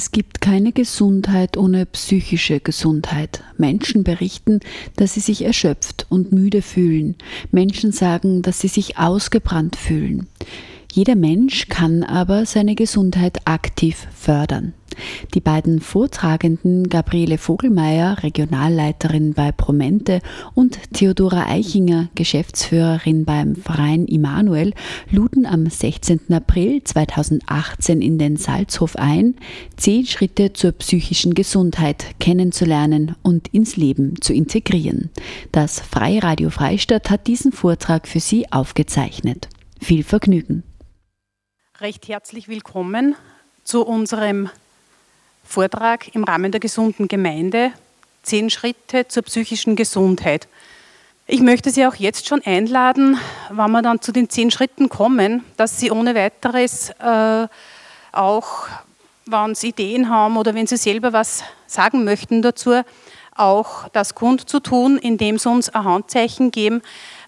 Es gibt keine Gesundheit ohne psychische Gesundheit. Menschen berichten, dass sie sich erschöpft und müde fühlen. Menschen sagen, dass sie sich ausgebrannt fühlen. Jeder Mensch kann aber seine Gesundheit aktiv fördern. Die beiden Vortragenden Gabriele Vogelmeier, Regionalleiterin bei Promente, und Theodora Eichinger, Geschäftsführerin beim Verein Immanuel, luden am 16. April 2018 in den Salzhof ein, zehn Schritte zur psychischen Gesundheit kennenzulernen und ins Leben zu integrieren. Das Freie Radio Freistadt hat diesen Vortrag für Sie aufgezeichnet. Viel Vergnügen. Recht herzlich willkommen zu unserem Vortrag im Rahmen der gesunden Gemeinde, zehn Schritte zur psychischen Gesundheit. Ich möchte Sie auch jetzt schon einladen, wenn wir dann zu den zehn Schritten kommen, dass Sie ohne weiteres äh, auch, wenn Sie Ideen haben oder wenn Sie selber was sagen möchten dazu, auch das kundzutun, indem Sie uns ein Handzeichen geben.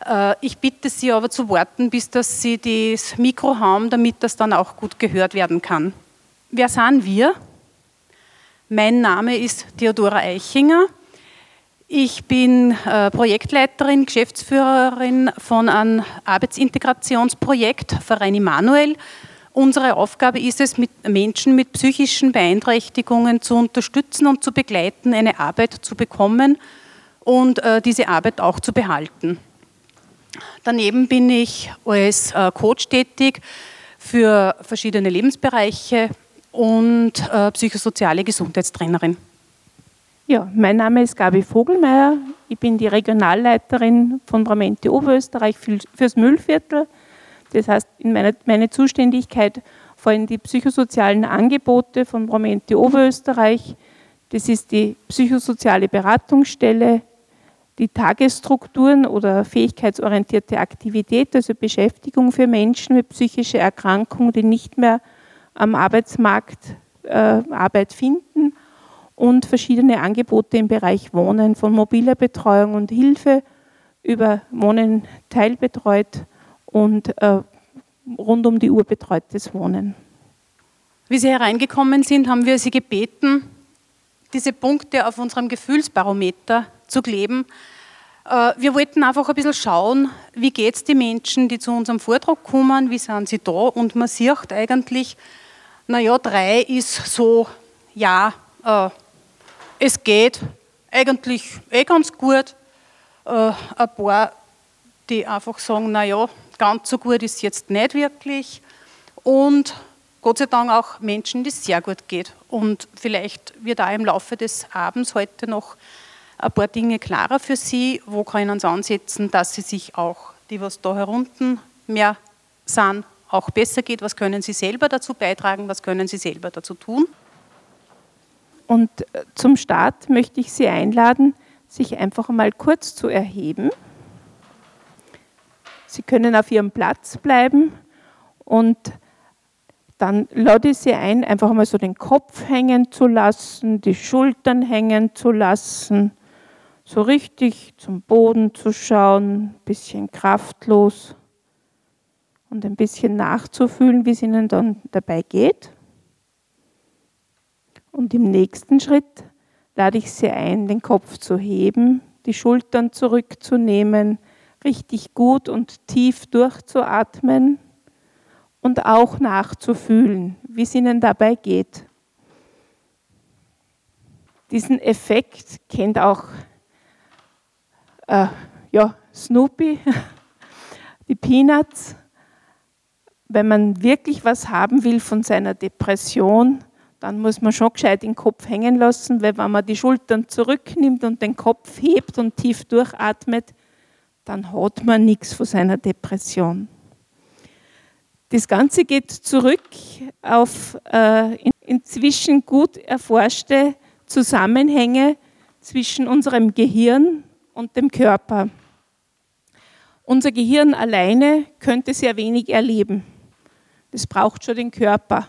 Äh, ich bitte Sie aber zu warten, bis dass Sie das Mikro haben, damit das dann auch gut gehört werden kann. Wer sind wir? Mein Name ist Theodora Eichinger. Ich bin äh, Projektleiterin, Geschäftsführerin von einem Arbeitsintegrationsprojekt Verein Immanuel. Unsere Aufgabe ist es, mit Menschen mit psychischen Beeinträchtigungen zu unterstützen und zu begleiten, eine Arbeit zu bekommen und äh, diese Arbeit auch zu behalten. Daneben bin ich als äh, Coach tätig für verschiedene Lebensbereiche, und äh, psychosoziale Gesundheitstrainerin. Ja, mein Name ist Gabi Vogelmeier. Ich bin die Regionalleiterin von Bramente Oberösterreich fürs Müllviertel. Das heißt, in meine, meine Zuständigkeit fallen die psychosozialen Angebote von Bramente Oberösterreich. Das ist die psychosoziale Beratungsstelle, die Tagesstrukturen oder fähigkeitsorientierte Aktivität, also Beschäftigung für Menschen mit psychischer Erkrankung, die nicht mehr am Arbeitsmarkt äh, Arbeit finden und verschiedene Angebote im Bereich Wohnen von mobiler Betreuung und Hilfe über Wohnen teilbetreut und äh, rund um die Uhr betreutes Wohnen. Wie Sie hereingekommen sind, haben wir Sie gebeten, diese Punkte auf unserem Gefühlsbarometer zu kleben. Äh, wir wollten einfach ein bisschen schauen, wie geht es den Menschen, die zu unserem Vortrag kommen, wie sind sie da und man sieht eigentlich, naja, drei ist so, ja, äh, es geht eigentlich eh ganz gut. Äh, ein paar, die einfach sagen, naja, ganz so gut ist jetzt nicht wirklich. Und Gott sei Dank auch Menschen, die es sehr gut geht. Und vielleicht wird auch im Laufe des Abends heute noch ein paar Dinge klarer für Sie. Wo können Sie ansetzen, dass Sie sich auch, die was da herunten mehr sind, auch besser geht. Was können Sie selber dazu beitragen? Was können Sie selber dazu tun? Und äh, zum Start möchte ich Sie einladen, sich einfach mal kurz zu erheben. Sie können auf Ihrem Platz bleiben und dann lade ich Sie ein, einfach mal so den Kopf hängen zu lassen, die Schultern hängen zu lassen, so richtig zum Boden zu schauen, ein bisschen kraftlos und ein bisschen nachzufühlen, wie es ihnen dann dabei geht. Und im nächsten Schritt lade ich sie ein, den Kopf zu heben, die Schultern zurückzunehmen, richtig gut und tief durchzuatmen und auch nachzufühlen, wie es ihnen dabei geht. Diesen Effekt kennt auch äh, ja, Snoopy, die Peanuts wenn man wirklich was haben will von seiner Depression, dann muss man schon gescheit den Kopf hängen lassen, weil wenn man die Schultern zurücknimmt und den Kopf hebt und tief durchatmet, dann hat man nichts von seiner Depression. Das Ganze geht zurück auf äh, inzwischen gut erforschte Zusammenhänge zwischen unserem Gehirn und dem Körper. Unser Gehirn alleine könnte sehr wenig erleben. Das braucht schon den Körper.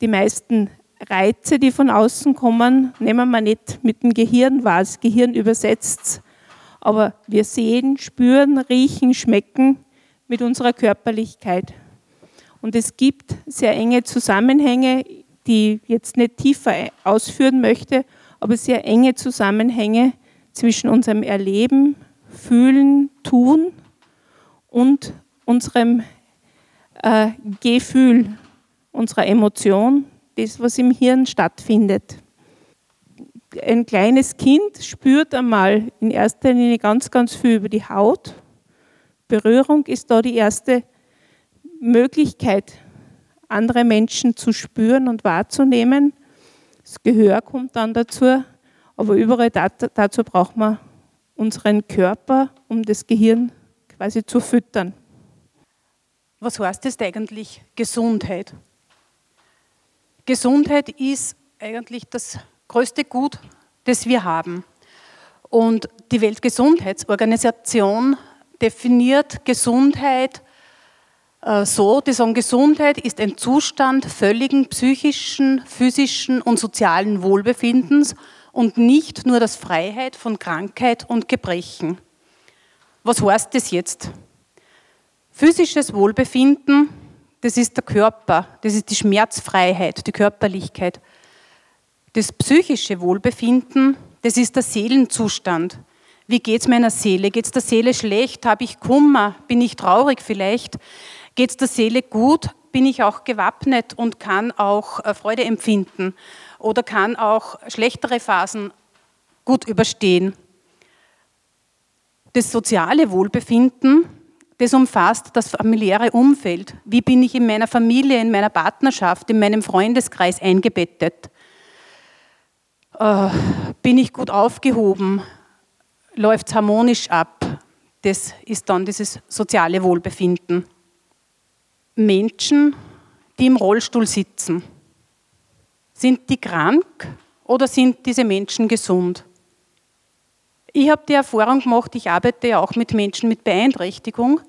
Die meisten Reize, die von außen kommen, nehmen wir nicht mit dem Gehirn wahr. Das Gehirn übersetzt. Aber wir sehen, spüren, riechen, schmecken mit unserer Körperlichkeit. Und es gibt sehr enge Zusammenhänge, die ich jetzt nicht tiefer ausführen möchte, aber sehr enge Zusammenhänge zwischen unserem Erleben, Fühlen, Tun und unserem äh, Gefühl, unserer Emotion, das, was im Hirn stattfindet. Ein kleines Kind spürt einmal in erster Linie ganz, ganz viel über die Haut. Berührung ist da die erste Möglichkeit, andere Menschen zu spüren und wahrzunehmen. Das Gehör kommt dann dazu, aber überall dazu braucht man unseren Körper, um das Gehirn quasi zu füttern. Was heißt das eigentlich Gesundheit? Gesundheit ist eigentlich das größte Gut, das wir haben. Und die Weltgesundheitsorganisation definiert Gesundheit äh, so, die sagen, Gesundheit ist ein Zustand völligen psychischen, physischen und sozialen Wohlbefindens und nicht nur das Freiheit von Krankheit und Gebrechen. Was heißt das jetzt? Physisches Wohlbefinden, das ist der Körper, das ist die Schmerzfreiheit, die Körperlichkeit. Das psychische Wohlbefinden, das ist der Seelenzustand. Wie geht es meiner Seele? Geht es der Seele schlecht? Habe ich Kummer? Bin ich traurig vielleicht? Geht es der Seele gut? Bin ich auch gewappnet und kann auch äh, Freude empfinden oder kann auch schlechtere Phasen gut überstehen? Das soziale Wohlbefinden, das umfasst das familiäre Umfeld. Wie bin ich in meiner Familie, in meiner Partnerschaft, in meinem Freundeskreis eingebettet? Äh, bin ich gut aufgehoben? Läuft es harmonisch ab? Das ist dann dieses soziale Wohlbefinden. Menschen, die im Rollstuhl sitzen. Sind die krank oder sind diese Menschen gesund? Ich habe die Erfahrung gemacht, ich arbeite ja auch mit Menschen mit Beeinträchtigung,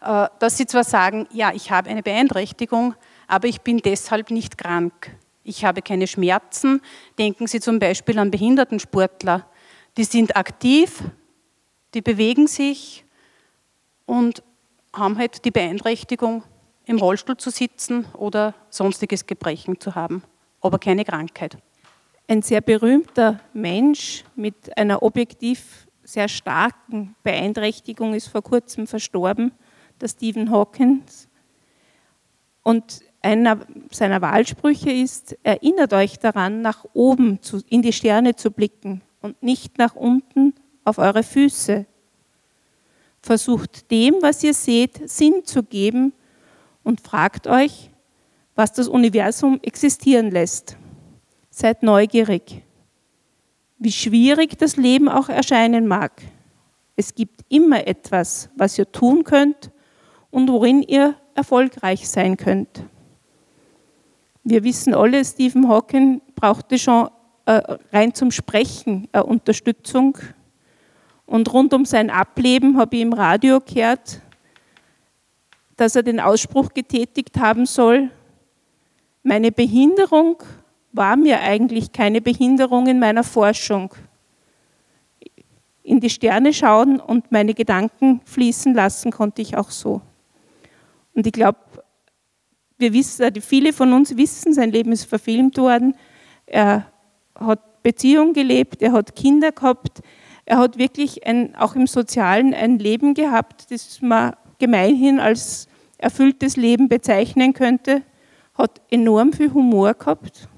äh, dass sie zwar sagen, ja, ich habe eine Beeinträchtigung, aber ich bin deshalb nicht krank. Ich habe keine Schmerzen. Denken Sie zum Beispiel an Behindertensportler. Die sind aktiv, die bewegen sich und haben halt die Beeinträchtigung, im Rollstuhl zu sitzen oder sonstiges Gebrechen zu haben, aber keine Krankheit. Ein sehr berühmter Mensch mit einer objektiv sehr starken Beeinträchtigung ist vor kurzem verstorben der Stephen Hawkins. Und einer seiner Wahlsprüche ist, erinnert euch daran, nach oben zu, in die Sterne zu blicken und nicht nach unten auf eure Füße. Versucht dem, was ihr seht, Sinn zu geben und fragt euch, was das Universum existieren lässt. Seid neugierig. Wie schwierig das Leben auch erscheinen mag. Es gibt immer etwas, was ihr tun könnt, und worin ihr erfolgreich sein könnt. Wir wissen alle, Stephen Hawking brauchte schon äh, rein zum Sprechen äh, Unterstützung. Und rund um sein Ableben habe ich im Radio gehört, dass er den Ausspruch getätigt haben soll, meine Behinderung war mir eigentlich keine Behinderung in meiner Forschung. In die Sterne schauen und meine Gedanken fließen lassen konnte ich auch so. Und ich glaube, wir wissen, äh, viele von uns wissen, sein Leben ist verfilmt worden. Er hat Beziehung gelebt, er hat Kinder gehabt, er hat wirklich ein, auch im Sozialen ein Leben gehabt, das man gemeinhin als erfülltes Leben bezeichnen könnte, hat enorm viel Humor gehabt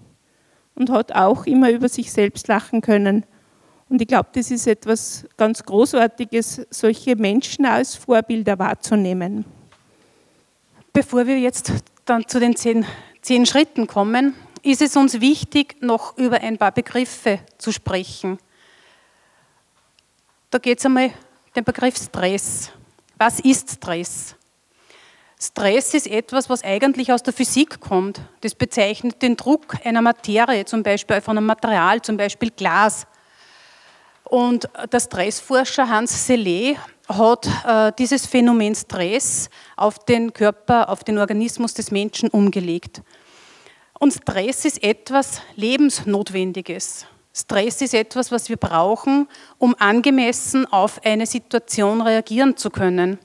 und hat auch immer über sich selbst lachen können. Und ich glaube, das ist etwas ganz Großartiges, solche Menschen als Vorbilder wahrzunehmen. Bevor wir jetzt dann zu den zehn, zehn Schritten kommen, ist es uns wichtig, noch über ein paar Begriffe zu sprechen. Da geht es einmal den Begriff Stress. Was ist Stress? Stress ist etwas, was eigentlich aus der Physik kommt. Das bezeichnet den Druck einer Materie, zum Beispiel von einem Material, zum Beispiel Glas. Und der Stressforscher Hans Selye hat äh, dieses Phänomen Stress auf den Körper, auf den Organismus des Menschen umgelegt. Und Stress ist etwas Lebensnotwendiges. Stress ist etwas, was wir brauchen, um angemessen auf eine Situation reagieren zu können.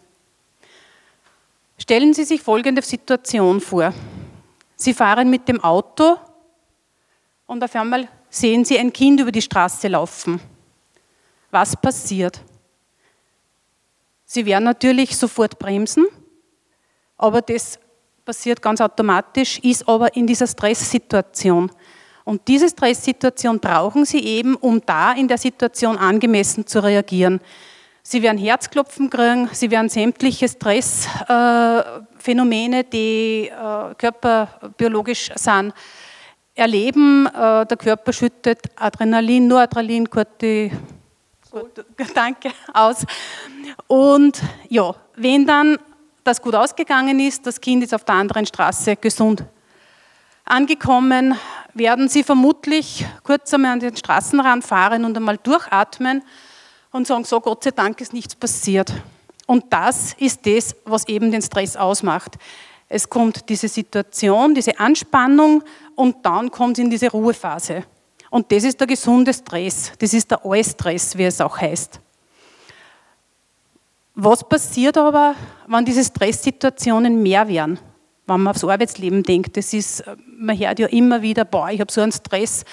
Stellen Sie sich folgende Situation vor. Sie fahren mit dem Auto und auf einmal sehen Sie ein Kind über die Straße laufen. Was passiert? Sie werden natürlich sofort bremsen, aber das passiert ganz automatisch, ist aber in dieser Stresssituation. Und diese Stresssituation brauchen Sie eben, um da in der Situation angemessen zu reagieren. Sie werden Herzklopfen kriegen, Sie werden sämtliche Stressphänomene, äh, die äh, körperbiologisch sind, erleben. Äh, der Körper schüttet Adrenalin, Noradrenalin, Corti, danke, aus. Und ja, wenn dann das gut ausgegangen ist, das Kind ist auf der anderen Straße gesund angekommen, werden Sie vermutlich kurz einmal an den Straßenrand fahren und einmal durchatmen und sagen, so Gott sei Dank ist nichts passiert. Und das ist das, was eben den Stress ausmacht. Es kommt diese Situation, diese Anspannung und dann kommt es in diese Ruhephase. Und das ist der gesunde Stress, das ist der Eustress, wie es auch heißt. Was passiert aber, wenn diese Stresssituationen mehr werden? Wenn man aufs Arbeitsleben denkt, das ist, man hört ja immer wieder, boah, ich habe so einen Stress, äh,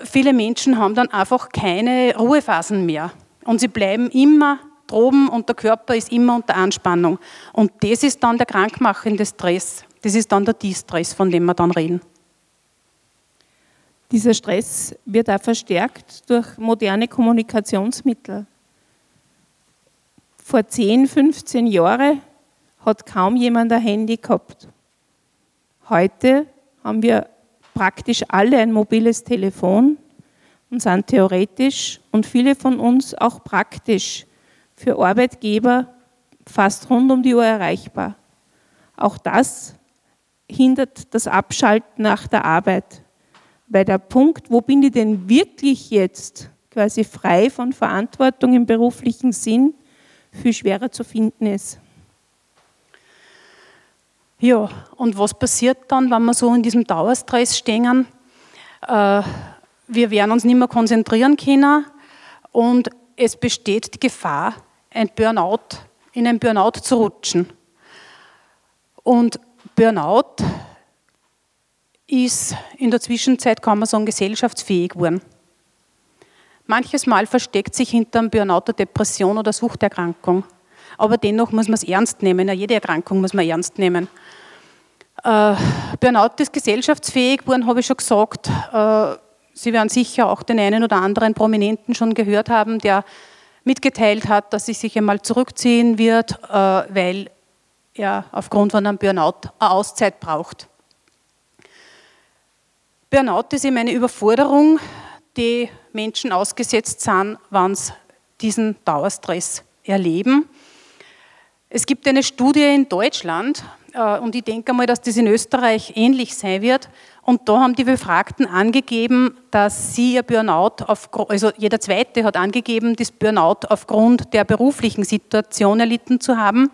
viele Menschen haben dann einfach keine Ruhephasen mehr. Und sie bleiben immer droben und der Körper ist immer unter Anspannung. Und das ist dann der krankmachende Stress. Das ist dann der Distress, von dem wir dann reden. Dieser Stress wird auch verstärkt durch moderne Kommunikationsmittel. Vor 10, 15 Jahren hat kaum jemand ein Handy gehabt. Heute haben wir praktisch alle ein mobiles Telefon und sind theoretisch und viele von uns auch praktisch für Arbeitgeber fast rund um die Uhr erreichbar. Auch das hindert das Abschalten nach der Arbeit. Weil der Punkt, wo bin ich denn wirklich jetzt quasi frei von Verantwortung im beruflichen Sinn, viel schwerer zu finden ist. Ja, und was passiert dann, wenn wir so in diesem Dauerstress stehen? Äh, wir werden uns nicht mehr konzentrieren können und es besteht die Gefahr, ein Burnout, in ein Burnout zu rutschen. Und Burnout ist in der Zwischenzeit, kann man sagen, gesellschaftsfähig geworden. Manches Mal versteckt sich hinter einem Burnout eine Depression oder Suchterkrankung. Aber dennoch muss man es ernst nehmen. Jede Erkrankung muss man ernst nehmen. Äh, Burnout ist gesellschaftsfähig geworden, habe ich schon gesagt. Äh, Sie werden sicher auch den einen oder anderen Prominenten schon gehört haben, der mitgeteilt hat, dass er sich einmal zurückziehen wird, äh, weil er aufgrund von einem Burnout eine Auszeit braucht. Burnout ist eben eine Überforderung, die Menschen ausgesetzt sind, wenn sie diesen Dauerstress erleben. Es gibt eine Studie in Deutschland, und ich denke mal, dass das in Österreich ähnlich sein wird. Und da haben die Befragten angegeben, dass sie ihr Burnout, auf, also jeder Zweite hat angegeben, das Burnout aufgrund der beruflichen Situation erlitten zu haben.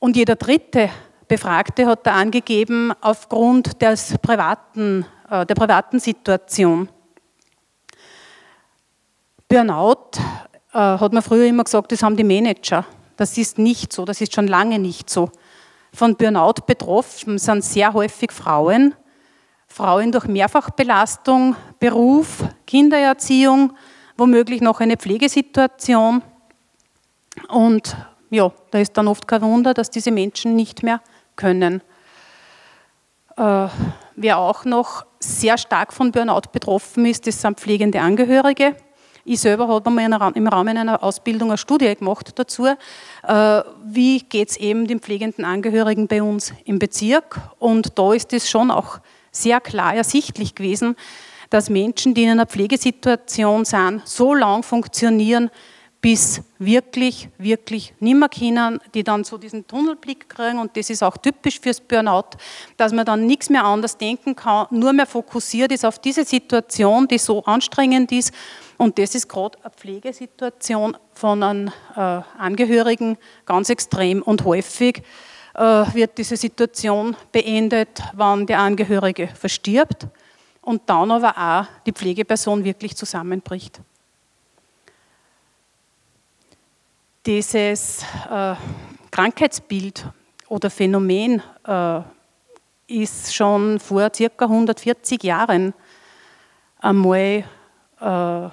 Und jeder Dritte Befragte hat da angegeben, aufgrund des privaten, äh, der privaten Situation. Burnout äh, hat man früher immer gesagt, das haben die Manager. Das ist nicht so, das ist schon lange nicht so. Von Burnout betroffen sind sehr häufig Frauen. Frauen durch Mehrfachbelastung, Beruf, Kindererziehung, womöglich noch eine Pflegesituation. Und ja, da ist dann oft kein Wunder, dass diese Menschen nicht mehr können. Äh, wer auch noch sehr stark von Burnout betroffen ist, das sind pflegende Angehörige. Ich selber habe mal im Rahmen einer Ausbildung eine Studie gemacht dazu, äh, wie geht es eben den pflegenden Angehörigen bei uns im Bezirk. Und da ist es schon auch sehr klar ersichtlich gewesen, dass Menschen, die in einer Pflegesituation sind, so lang funktionieren, bis wirklich, wirklich nimmer können, die dann so diesen Tunnelblick kriegen und das ist auch typisch fürs Burnout, dass man dann nichts mehr anders denken kann, nur mehr fokussiert ist auf diese Situation, die so anstrengend ist Und das ist gerade eine Pflegesituation von einem äh, Angehörigen ganz extrem und häufig äh, wird diese Situation beendet, wenn der Angehörige verstirbt und dann aber auch die Pflegeperson wirklich zusammenbricht. Dieses äh, Krankheitsbild oder Phänomen äh, ist schon vor circa 140 Jahren einmal äh,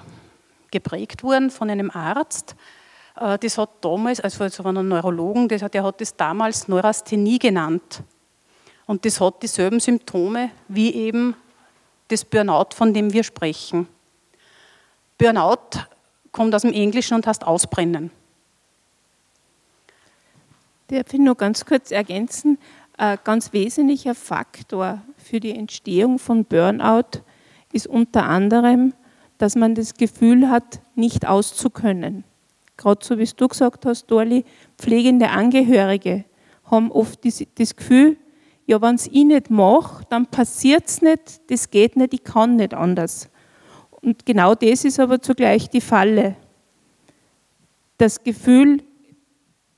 geprägt worden von einem Arzt. Äh, das hat damals, also von einem Neurologen, das hat, der hat das damals Neurasthenie genannt. Und das hat dieselben Symptome wie eben das Burnout, von dem wir sprechen. Burnout kommt aus dem Englischen und heißt ausbrennen. Darf ich nur ganz kurz ergänzen? Ein ganz wesentlicher Faktor für die Entstehung von Burnout ist unter anderem, dass man das Gefühl hat, nicht auszukönnen. Gerade so wie du gesagt hast, Dorli, pflegende Angehörige haben oft das Gefühl, ja, wenn es ich nicht mache, dann passiert es nicht, das geht nicht, ich kann nicht anders. Und genau das ist aber zugleich die Falle. Das Gefühl,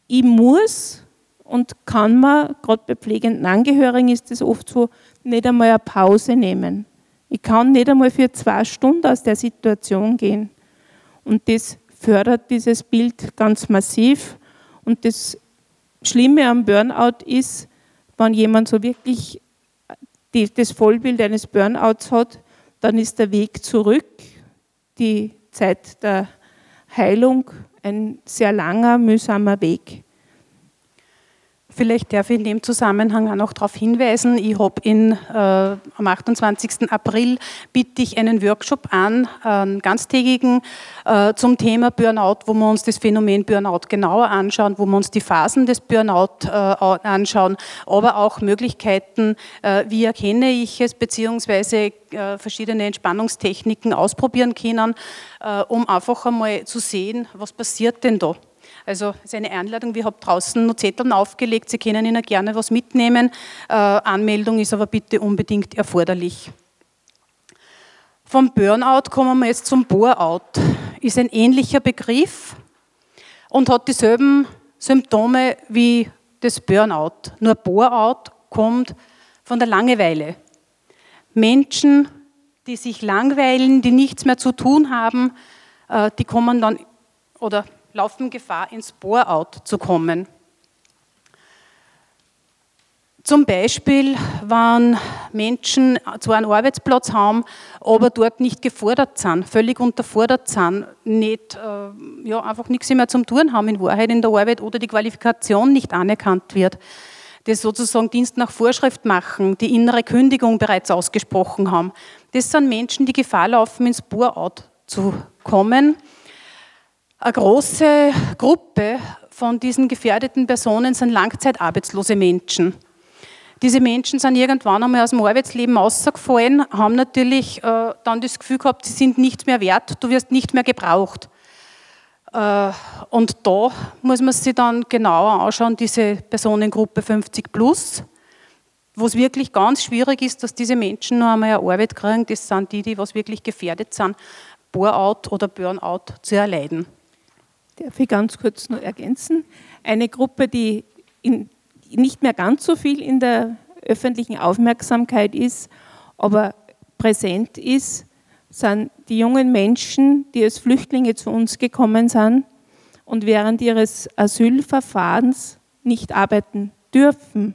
ich muss und kann man, gerade bei pflegenden Angehörigen ist es oft so, nicht einmal eine Pause nehmen. Ich kann nicht einmal für zwei Stunden aus der Situation gehen. Und das fördert dieses Bild ganz massiv. Und das Schlimme am Burnout ist, wenn jemand so wirklich die, das Vollbild eines Burnouts hat, dann ist der Weg zurück, die Zeit der Heilung, ein sehr langer, mühsamer Weg. Vielleicht darf ich in dem Zusammenhang auch noch darauf hinweisen, ich habe äh, am 28. April biete ich einen Workshop an, einen ganztägigen äh, zum Thema Burnout, wo wir uns das Phänomen Burnout genauer anschauen, wo wir uns die Phasen des Burnout äh, anschauen, aber auch Möglichkeiten, äh, wie erkenne ich es, beziehungsweise äh, verschiedene Entspannungstechniken ausprobieren können, äh, um einfach einmal zu sehen, was passiert denn da. Also es ist eine Einladung, wir haben draußen noch Zetteln aufgelegt, Sie können Ihnen gerne was mitnehmen. Äh, Anmeldung ist aber bitte unbedingt erforderlich. Vom Burnout kommen wir jetzt zum Bore-out. Ist ein ähnlicher Begriff und hat dieselben Symptome wie das Burnout. Nur Bore-out kommt von der Langeweile. Menschen, die sich langweilen, die nichts mehr zu tun haben, äh, die kommen dann oder laufen Gefahr, ins Bore-out zu kommen. Zum Beispiel, wenn Menschen zwar einen Arbeitsplatz haben, aber dort nicht gefordert sind, völlig unterfordert sind, nicht, äh, ja, einfach nichts mehr zum Tun haben in Wahrheit in der Arbeit oder die Qualifikation nicht anerkannt wird, das sozusagen Dienst nach Vorschrift machen, die innere Kündigung bereits ausgesprochen haben. Das sind Menschen, die Gefahr laufen, ins Bore-out zu kommen eine große Gruppe von diesen gefährdeten Personen sind langzeitarbeitslose Menschen. Diese Menschen sind irgendwann einmal aus dem Arbeitsleben rausgefallen, haben natürlich äh, dann das Gefühl gehabt, sie sind nicht mehr wert, du wirst nicht mehr gebraucht. Äh, und da muss man sich dann genauer anschauen, diese Personengruppe 50 plus, wo es wirklich ganz schwierig ist, dass diese Menschen noch einmal eine Arbeit kriegen. Das sind die, die was wirklich gefährdet sind, Bore-out oder Burnout zu erleiden. Darf ich ganz kurz noch ergänzen? Eine Gruppe, die in, nicht mehr ganz so viel in der öffentlichen Aufmerksamkeit ist, aber präsent ist, sind die jungen Menschen, die als Flüchtlinge zu uns gekommen sind und während ihres Asylverfahrens nicht arbeiten dürfen.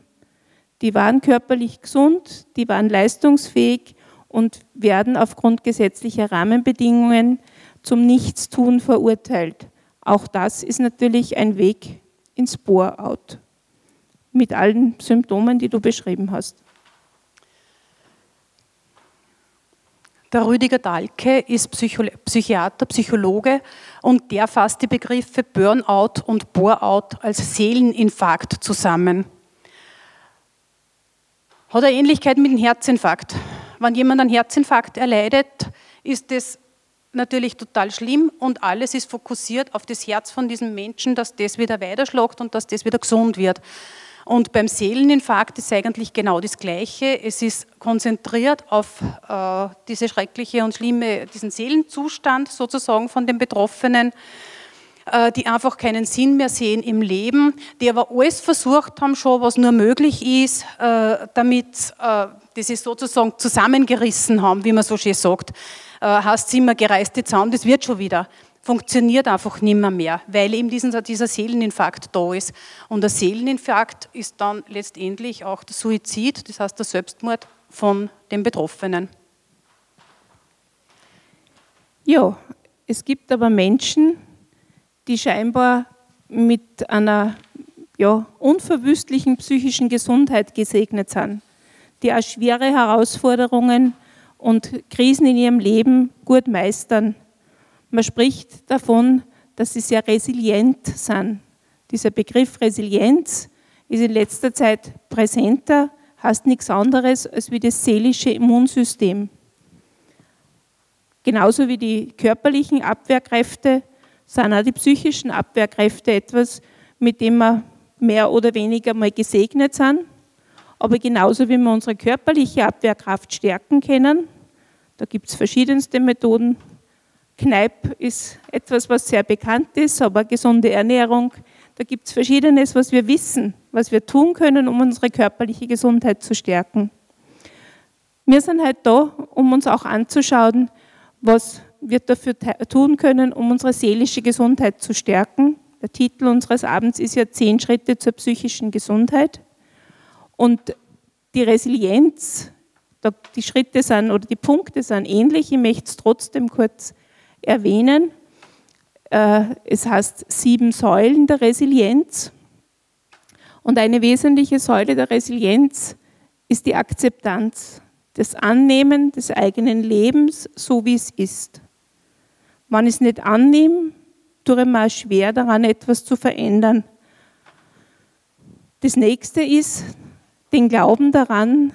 Die waren körperlich gesund, die waren leistungsfähig und werden aufgrund gesetzlicher Rahmenbedingungen zum Nichtstun verurteilt. Auch das ist natürlich ein Weg ins Bore-out mit allen Symptomen, die du beschrieben hast. Der Rüdiger Dahlke ist Psychiater, Psychologe und der fasst die Begriffe Burnout und Bore-out als Seeleninfarkt zusammen. Hat eine Ähnlichkeit mit dem Herzinfarkt. Wenn jemand einen Herzinfarkt erleidet, ist es natürlich total schlimm und alles ist fokussiert auf das Herz von diesem Menschen, dass das wieder weiterschlagt und dass das wieder gesund wird. Und beim Seeleninfarkt ist eigentlich genau das Gleiche. Es ist konzentriert auf äh, diese schreckliche und schlimme, diesen Seelenzustand sozusagen von den Betroffenen, äh, die einfach keinen Sinn mehr sehen im Leben, die aber alles versucht haben schon, was nur möglich ist, äh, damit äh, das ist sozusagen zusammengerissen haben, wie man so schön sagt. Äh, hast immer gereiste Zaun, das wird schon wieder funktioniert einfach nimmer mehr, weil eben diesen, dieser Seeleninfarkt da ist. Und der Seeleninfarkt ist dann letztendlich auch der Suizid, das heißt der Selbstmord von den Betroffenen. Ja, es gibt aber Menschen, die scheinbar mit einer ja, unverwüstlichen psychischen Gesundheit gesegnet sind, die auch schwere Herausforderungen und Krisen in ihrem Leben gut meistern man spricht davon, dass sie sehr resilient sind. Dieser Begriff Resilienz ist in letzter Zeit präsenter, heißt nichts anderes als wie das seelische Immunsystem. Genauso wie die körperlichen Abwehrkräfte sind auch die psychischen Abwehrkräfte etwas, mit dem wir mehr oder weniger mal gesegnet sind. Aber genauso wie wir unsere körperliche Abwehrkraft stärken können, da gibt es verschiedenste Methoden, Kneipp ist etwas, was sehr bekannt ist, aber gesunde Ernährung, da gibt es Verschiedenes, was wir wissen, was wir tun können, um unsere körperliche Gesundheit zu stärken. Wir sind halt da, um uns auch anzuschauen, was wir dafür tun können, um unsere seelische Gesundheit zu stärken. Der Titel unseres Abends ist ja Zehn Schritte zur psychischen Gesundheit. Und die Resilienz, die Schritte sind oder die Punkte sind ähnlich. Ich möchte es trotzdem kurz erwähnen. Äh, es heißt sieben Säulen der Resilienz. Und eine wesentliche Säule der Resilienz ist die Akzeptanz, das Annehmen des eigenen Lebens, so wie es ist. Wenn ich es nicht annehme, tue ich mir schwer daran, etwas zu verändern. Das nächste ist den Glauben daran,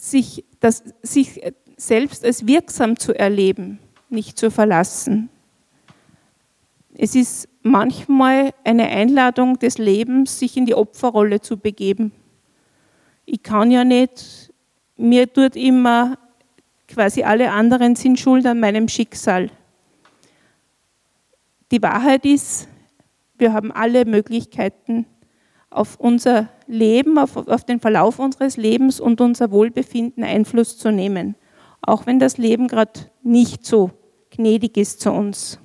sich, das, sich selbst als wirksam zu erleben nicht zu verlassen. Es ist manchmal eine Einladung des Lebens, sich in die Opferrolle zu begeben. Ich kann ja nicht, mir tut immer quasi alle anderen sind schuld an meinem Schicksal. Die Wahrheit ist, wir haben alle Möglichkeiten, auf unser Leben, auf, auf den Verlauf unseres Lebens und unser Wohlbefinden Einfluss zu nehmen, auch wenn das Leben gerade nicht so gnädig ist zu uns.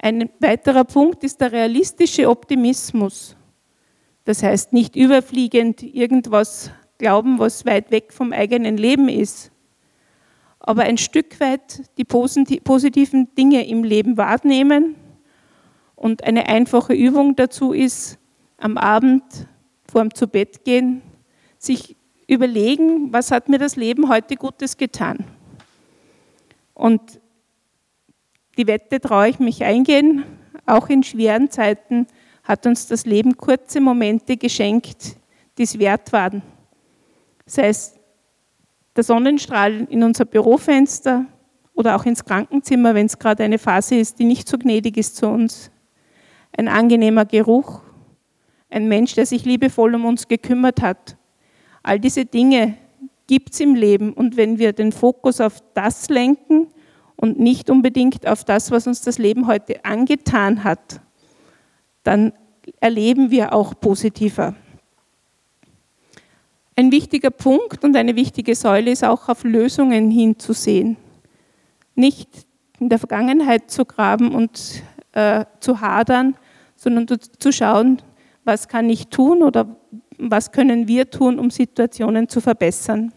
Ein weiterer Punkt ist der realistische Optimismus. Das heißt, nicht überfliegend irgendwas glauben, was weit weg vom eigenen Leben ist, aber ein Stück weit die positiven Dinge im Leben wahrnehmen. Und eine einfache Übung dazu ist, am Abend vor dem Zubettgehen sich überlegen, was hat mir das Leben heute Gutes getan. Und die Wette traue ich mich eingehen, auch in schweren Zeiten hat uns das Leben kurze Momente geschenkt, die es wert waren. Sei es der Sonnenstrahl in unser Bürofenster oder auch ins Krankenzimmer, wenn es gerade eine Phase ist, die nicht so gnädig ist zu uns. Ein angenehmer Geruch, ein Mensch, der sich liebevoll um uns gekümmert hat. All diese Dinge gibt es im Leben. Und wenn wir den Fokus auf das lenken und nicht unbedingt auf das, was uns das Leben heute angetan hat, dann erleben wir auch positiver. Ein wichtiger Punkt und eine wichtige Säule ist auch auf Lösungen hinzusehen. Nicht in der Vergangenheit zu graben und äh, zu hadern, sondern zu schauen, was kann ich tun oder was können wir tun, um Situationen zu verbessern.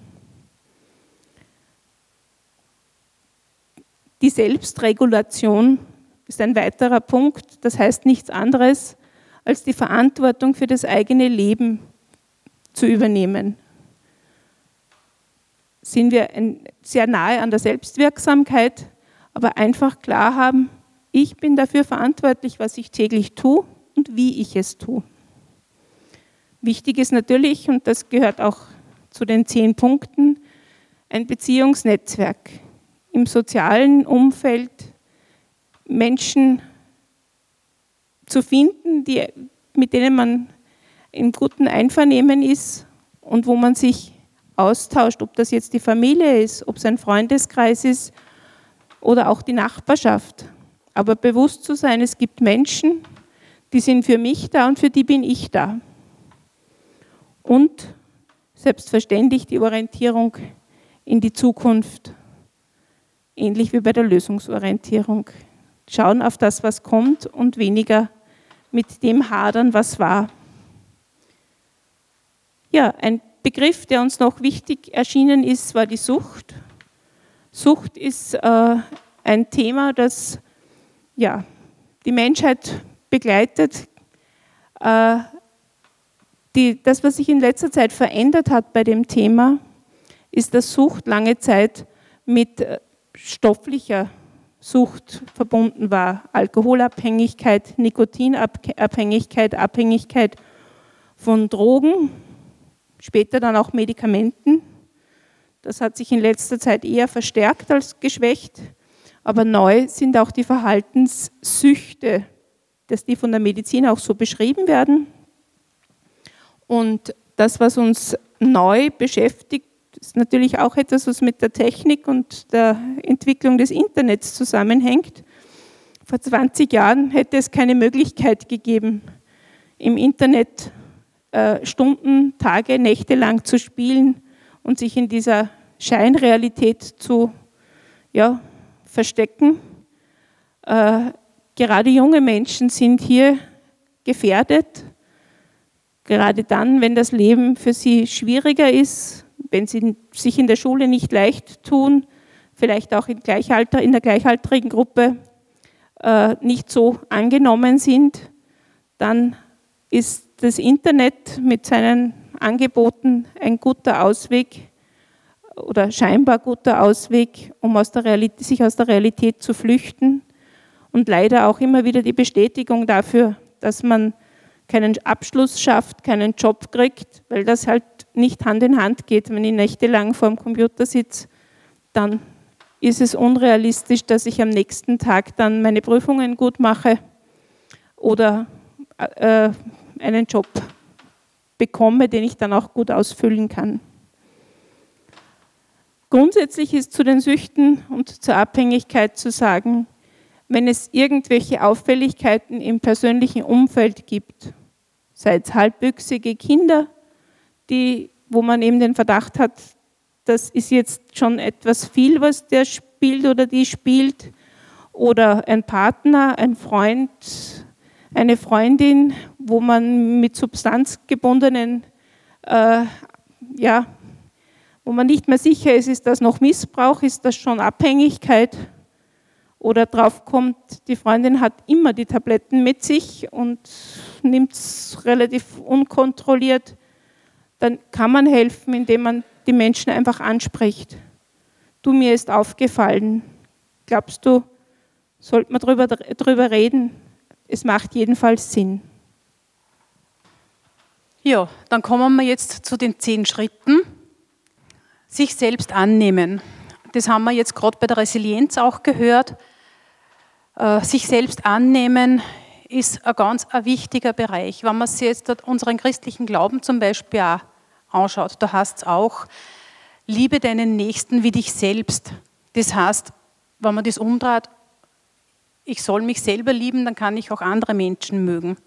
Die Selbstregulation ist ein weiterer Punkt. Das heißt nichts anderes, als die Verantwortung für das eigene Leben zu übernehmen. Sind wir sehr nahe an der Selbstwirksamkeit, aber einfach klar haben, ich bin dafür verantwortlich, was ich täglich tue und wie ich es tue. Wichtig ist natürlich, und das gehört auch zu den zehn Punkten, ein Beziehungsnetzwerk im sozialen Umfeld Menschen zu finden, die, mit denen man im guten Einvernehmen ist und wo man sich austauscht, ob das jetzt die Familie ist, ob es ein Freundeskreis ist oder auch die Nachbarschaft. Aber bewusst zu sein, es gibt Menschen, die sind für mich da und für die bin ich da. Und selbstverständlich die Orientierung in die Zukunft, ähnlich wie bei der Lösungsorientierung. Schauen auf das, was kommt und weniger mit dem hadern, was war. Ja, ein Begriff, der uns noch wichtig erschienen ist, war die Sucht. Sucht ist äh, ein Thema, das ja, die Menschheit begleitet. Äh, die, das, was sich in letzter Zeit verändert hat bei dem Thema, ist, dass Sucht lange Zeit mit äh, stofflicher Sucht verbunden war. Alkoholabhängigkeit, Nikotinabhängigkeit, Abhängigkeit von Drogen, später dann auch Medikamenten. Das hat sich in letzter Zeit eher verstärkt als geschwächt. Aber neu sind auch die Verhaltenssüchte, dass die von der Medizin auch so beschrieben werden. Und das, was uns neu beschäftigt, ist natürlich auch etwas, was mit der Technik und der Entwicklung des Internets zusammenhängt. Vor 20 Jahren hätte es keine Möglichkeit gegeben, im Internet äh, Stunden, Tage, Nächte lang zu spielen und sich in dieser Scheinrealität zu ja, verstecken. Äh, gerade junge Menschen sind hier gefährdet, gerade dann, wenn das Leben für sie schwieriger ist, wenn sie sich in der Schule nicht leicht tun, vielleicht auch in, Gleichalter, in der gleichaltrigen Gruppe äh, nicht so angenommen sind, dann ist das Internet mit seinen Angeboten ein guter Ausweg oder scheinbar guter Ausweg, um aus Realität, sich aus der Realität zu flüchten. Und leider auch immer wieder die Bestätigung dafür, dass man keinen Abschluss schafft, keinen Job kriegt, weil das halt nicht Hand in Hand geht. Wenn ich nächtelang vor dem Computer sitze, dann ist es unrealistisch, dass ich am nächsten Tag dann meine Prüfungen gut mache oder äh, einen Job bekomme, den ich dann auch gut ausfüllen kann. Grundsätzlich ist zu den Süchten und zur Abhängigkeit zu sagen, wenn es irgendwelche Auffälligkeiten im persönlichen Umfeld gibt, sei es halbwüchsige Kinder, die, wo man eben den Verdacht hat, das ist jetzt schon etwas viel, was der spielt oder die spielt, oder ein Partner, ein Freund, eine Freundin, wo man mit substanzgebundenen, äh, ja, wo man nicht mehr sicher ist, ist das noch Missbrauch, ist das schon Abhängigkeit oder drauf kommt, die Freundin hat immer die Tabletten mit sich und nimmt es relativ unkontrolliert, dann kann man helfen, indem man die Menschen einfach anspricht. Du, mir ist aufgefallen. Glaubst du, sollte man darüber, darüber reden? Es macht jedenfalls Sinn. Ja, dann kommen wir jetzt zu den zehn Schritten. Sich selbst annehmen. Das haben wir jetzt gerade bei der Resilienz auch gehört. Äh, sich selbst annehmen ist ein ganz ein wichtiger Bereich. Wenn man sich jetzt unseren christlichen Glauben zum Beispiel auch anschaut, da heißt es auch, liebe deinen Nächsten wie dich selbst. Das heißt, wenn man das umdreht, ich soll mich selber lieben, dann kann ich auch andere Menschen mögen.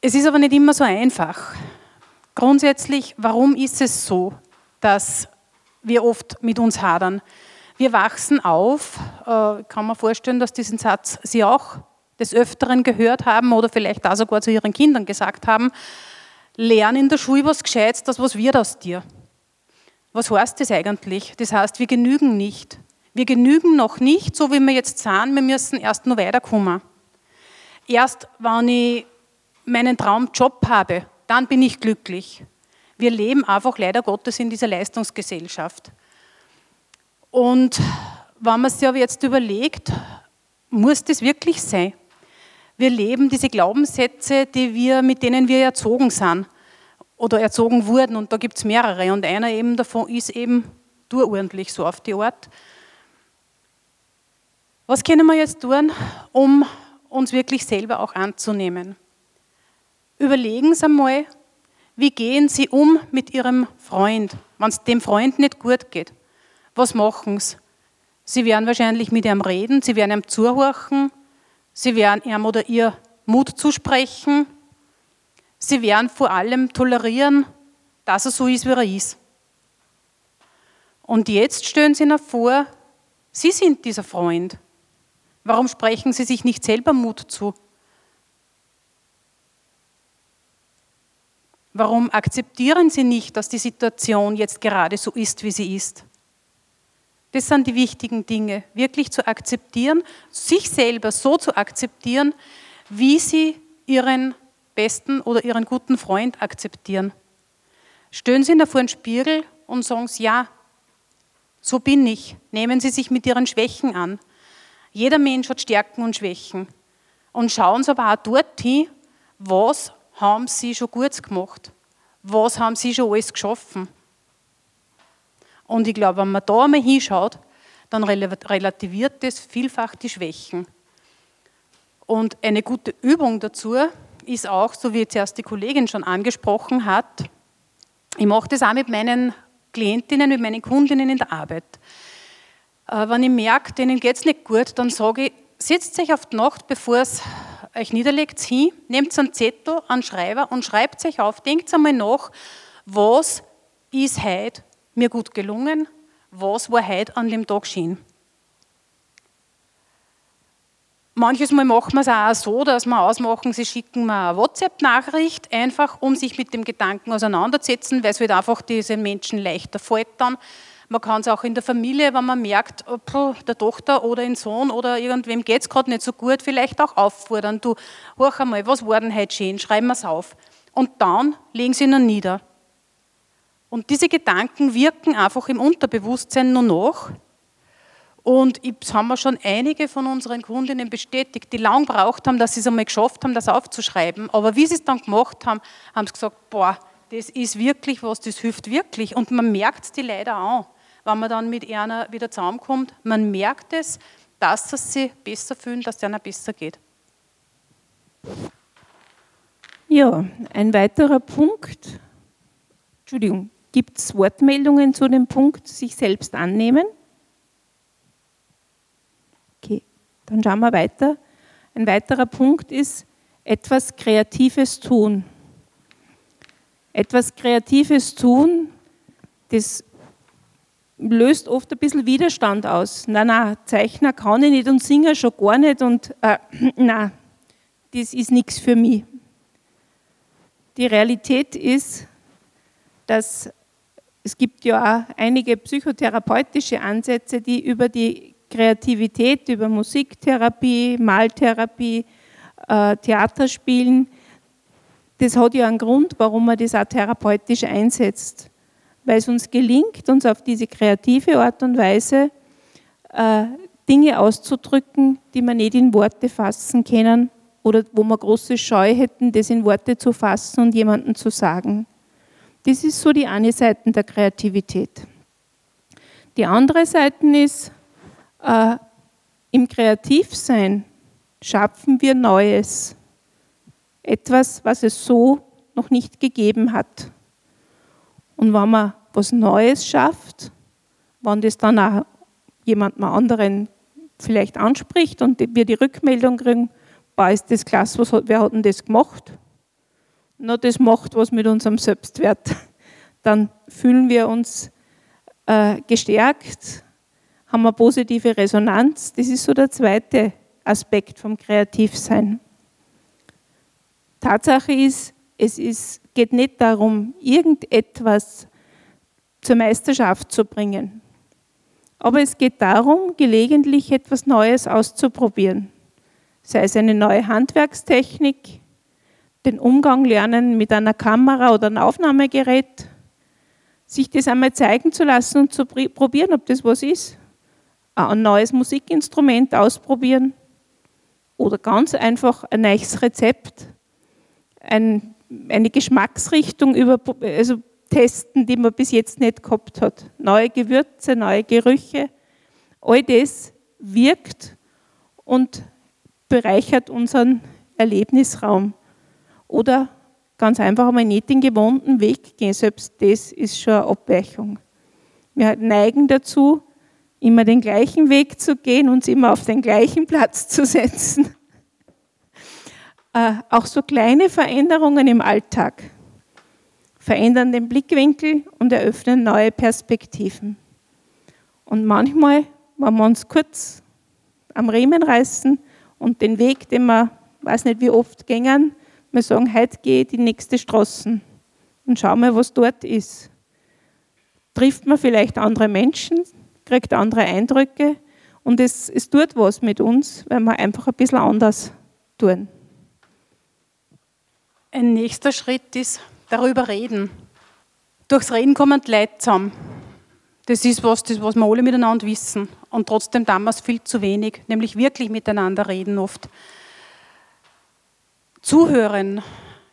Es ist aber nicht immer so einfach. Grundsätzlich, warum ist es so, dass wir oft mit uns hadern? Wir wachsen auf, äh, kann man vorstellen, dass diesen Satz Sie auch des Öfteren gehört haben oder vielleicht auch sogar zu Ihren Kindern gesagt haben, lern in der Schule was Gescheites, das was wird aus dir. Was heißt das eigentlich? Das heißt, wir genügen nicht. Wir genügen noch nicht, so wie wir jetzt sind, wir müssen erst noch weiterkommen. Erst wenn ich meinen Traumjob habe, dann bin ich glücklich. Wir leben einfach leider Gottes in dieser Leistungsgesellschaft. Und wenn man sich aber jetzt überlegt, muss das wirklich sein? Wir leben diese Glaubenssätze, die wir, mit denen wir erzogen sind oder erzogen wurden. Und da gibt es mehrere. Und einer eben davon ist eben, du ordentlich so auf die Art. Was können wir jetzt tun, um uns wirklich selber auch anzunehmen? Überlegen Sie einmal, wie gehen Sie um mit Ihrem Freund, wenn es dem Freund nicht gut geht? Was machen Sie? Sie werden wahrscheinlich mit ihm reden, Sie werden ihm zuhören, Sie werden ihm oder ihr Mut zusprechen, Sie werden vor allem tolerieren, dass er so ist, wie er ist. Und jetzt stellen Sie sich vor, Sie sind dieser Freund. Warum sprechen Sie sich nicht selber Mut zu? Warum akzeptieren Sie nicht, dass die Situation jetzt gerade so ist, wie sie ist? Das sind die wichtigen Dinge, wirklich zu akzeptieren, sich selber so zu akzeptieren, wie Sie Ihren besten oder Ihren guten Freund akzeptieren. Stellen Sie ihn vor den Spiegel und sagen Sie, ja, so bin ich. Nehmen Sie sich mit Ihren Schwächen an. Jeder Mensch hat Stärken und Schwächen. Und schauen Sie aber auch dorthin, was haben Sie schon gut gemacht? Was haben Sie schon alles geschaffen? Und ich glaube, wenn man da einmal hinschaut, dann relativiert das vielfach die Schwächen. Und eine gute Übung dazu ist auch, so wie zuerst die Kollegin schon angesprochen hat, ich mache das auch mit meinen Klientinnen, mit meinen Kundinnen in der Arbeit. Äh, wenn ich merke, denen geht es nicht gut, dann sage ich, setzt euch auf die Nacht, bevor es euch niederlegt, hin, nehmt einen Zettel, einen Schreiber und schreibt euch auf, denkt einmal nach, was ist heute mir gut gelungen, was war heute an dem Tag schön. Manches Mal machen wir es auch so, dass wir ausmachen, sie schicken mir eine WhatsApp-Nachricht, einfach um sich mit dem Gedanken auseinanderzusetzen, weil es halt einfach diesen Menschen leichter fällt dann. Man kann es auch in der Familie, wenn man merkt, oh, der Tochter oder den Sohn oder irgendwem geht es gerade nicht so gut, vielleicht auch auffordern. Du, hör einmal, was war denn heute schön? Schreiben wir es auf. Und dann legen sie ihn nieder. Und diese Gedanken wirken einfach im Unterbewusstsein nur noch und das haben wir schon einige von unseren Kundinnen bestätigt, die lang braucht haben, dass sie es einmal geschafft haben, das aufzuschreiben. Aber wie sie es dann gemacht haben, haben sie gesagt, boah, das ist wirklich was, das hilft wirklich. Und man merkt es die leider auch, wenn man dann mit einer wieder zusammenkommt. Man merkt es, dass sie besser fühlen, dass es ihnen besser geht. Ja, ein weiterer Punkt. Entschuldigung, gibt es Wortmeldungen zu dem Punkt sich selbst annehmen? Dann schauen wir weiter. Ein weiterer Punkt ist etwas Kreatives tun. Etwas Kreatives tun, das löst oft ein bisschen Widerstand aus. Nein, nein, Zeichner kann ich nicht und Singer schon gar nicht und äh, nein, das ist nichts für mich. Die Realität ist, dass es gibt ja auch einige psychotherapeutische Ansätze, die über die Kreativität, über Musiktherapie, Maltherapie, äh, Theaterspielen. Das hat ja einen Grund, warum man das auch therapeutisch einsetzt. Weil es uns gelingt, uns auf diese kreative Art und Weise äh, Dinge auszudrücken, die man nicht in Worte fassen können oder wo wir große Scheu hätten, das in Worte zu fassen und jemandem zu sagen. Das ist so die eine Seite der Kreativität. Die andere Seite ist, äh, Im Kreativsein schaffen wir Neues. Etwas, was es so noch nicht gegeben hat. Und wenn man was Neues schafft, wenn das dann auch jemand anderen vielleicht anspricht und wir die Rückmeldung kriegen, boah, ist das klasse, was, wer hat denn das gemacht? Na, das macht was mit unserem Selbstwert. Dann fühlen wir uns äh, gestärkt, haben wir positive Resonanz. Das ist so der zweite Aspekt vom Kreativsein. Tatsache ist, es ist, geht nicht darum, irgendetwas zur Meisterschaft zu bringen. Aber es geht darum, gelegentlich etwas Neues auszuprobieren. Sei es eine neue Handwerkstechnik, den Umgang lernen mit einer Kamera oder einem Aufnahmegerät, sich das einmal zeigen zu lassen und zu probieren, ob das was ist ein neues Musikinstrument ausprobieren oder ganz einfach ein neues Rezept, ein, eine Geschmacksrichtung über, also testen, die man bis jetzt nicht gehabt hat. Neue Gewürze, neue Gerüche, all das wirkt und bereichert unseren Erlebnisraum. Oder ganz einfach einmal nicht den gewohnten Weg gehen. Selbst das ist schon eine Abweichung. Wir neigen dazu, immer den gleichen Weg zu gehen, uns immer auf den gleichen Platz zu setzen. Äh, auch so kleine Veränderungen im Alltag verändern den Blickwinkel und eröffnen neue Perspektiven. Und manchmal, wenn wir uns kurz am Riemen reißen und den Weg, den wir, weiß nicht wie oft gängen, wir sagen, heute gehe ich die nächste Straße und schau mal, was dort ist. Trifft man vielleicht andere Menschen, kriegt andere Eindrücke und es, es tut was mit uns, weil wir einfach ein bisschen anders tun. Ein nächster Schritt ist darüber reden. Durchs Reden kommen Leute zusammen. Das ist was, das, was wir alle miteinander wissen. Und trotzdem damals viel zu wenig, nämlich wirklich miteinander reden oft. Zuhören,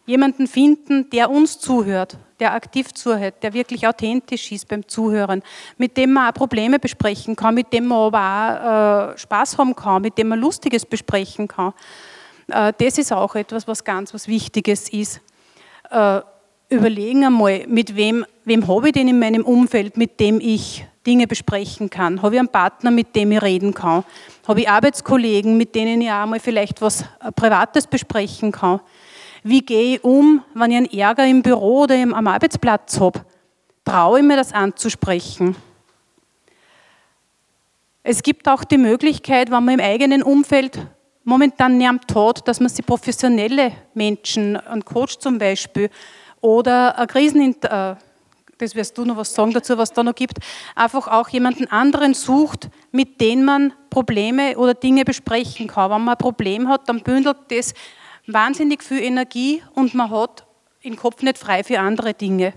jemanden finden, der uns zuhört, der aktiv zuhört, der wirklich authentisch ist beim Zuhören, mit dem man auch Probleme besprechen kann, mit dem man aber auch äh, Spaß haben kann, mit dem man Lustiges besprechen kann. Äh, das ist auch etwas, was ganz was Wichtiges ist. Äh, überlegen einmal, mit wem, wem habe ich denn in meinem Umfeld, mit dem ich Dinge besprechen kann? Habe ich einen Partner, mit dem ich reden kann? Habe ich Arbeitskollegen, mit denen ich auch mal vielleicht was äh, Privates besprechen kann? Wie gehe ich um, wenn ich einen Ärger im Büro oder am Arbeitsplatz habe? Traue ich mir das anzusprechen? Es gibt auch die Möglichkeit, wenn man im eigenen Umfeld momentan niemand hat, dass man sich professionelle Menschen, einen Coach zum Beispiel, oder ein Krisen, äh, das wirst du noch was sagen dazu, was da noch gibt, einfach auch jemanden anderen sucht, mit dem man Probleme oder Dinge besprechen kann. Wenn man ein Problem hat, dann bündelt das wahnsinnig viel Energie und man hat den Kopf nicht frei für andere Dinge.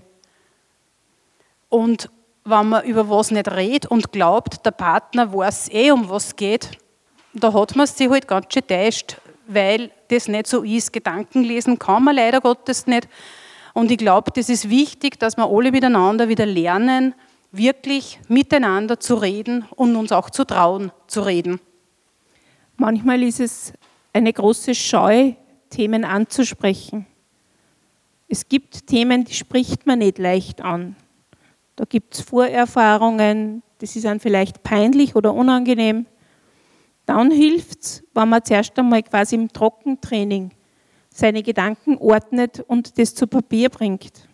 Und wenn man über was nicht redet und glaubt, der Partner weiß eh, um was geht, da hat man sich halt ganz schön täuscht, weil das nicht so ist. Gedanken lesen kann man leider Gottes nicht. Und ich glaube, das ist wichtig, dass wir alle miteinander wieder lernen, wirklich miteinander zu reden und uns auch zu trauen, zu reden. Manchmal ist es eine große Scheu, Themen anzusprechen. Es gibt Themen, die spricht man nicht leicht an. Da gibt es Vorerfahrungen, das ist dann vielleicht peinlich oder unangenehm. Dann hilft es, wenn man zuerst einmal quasi im Trockentraining seine Gedanken ordnet und das zu Papier bringt.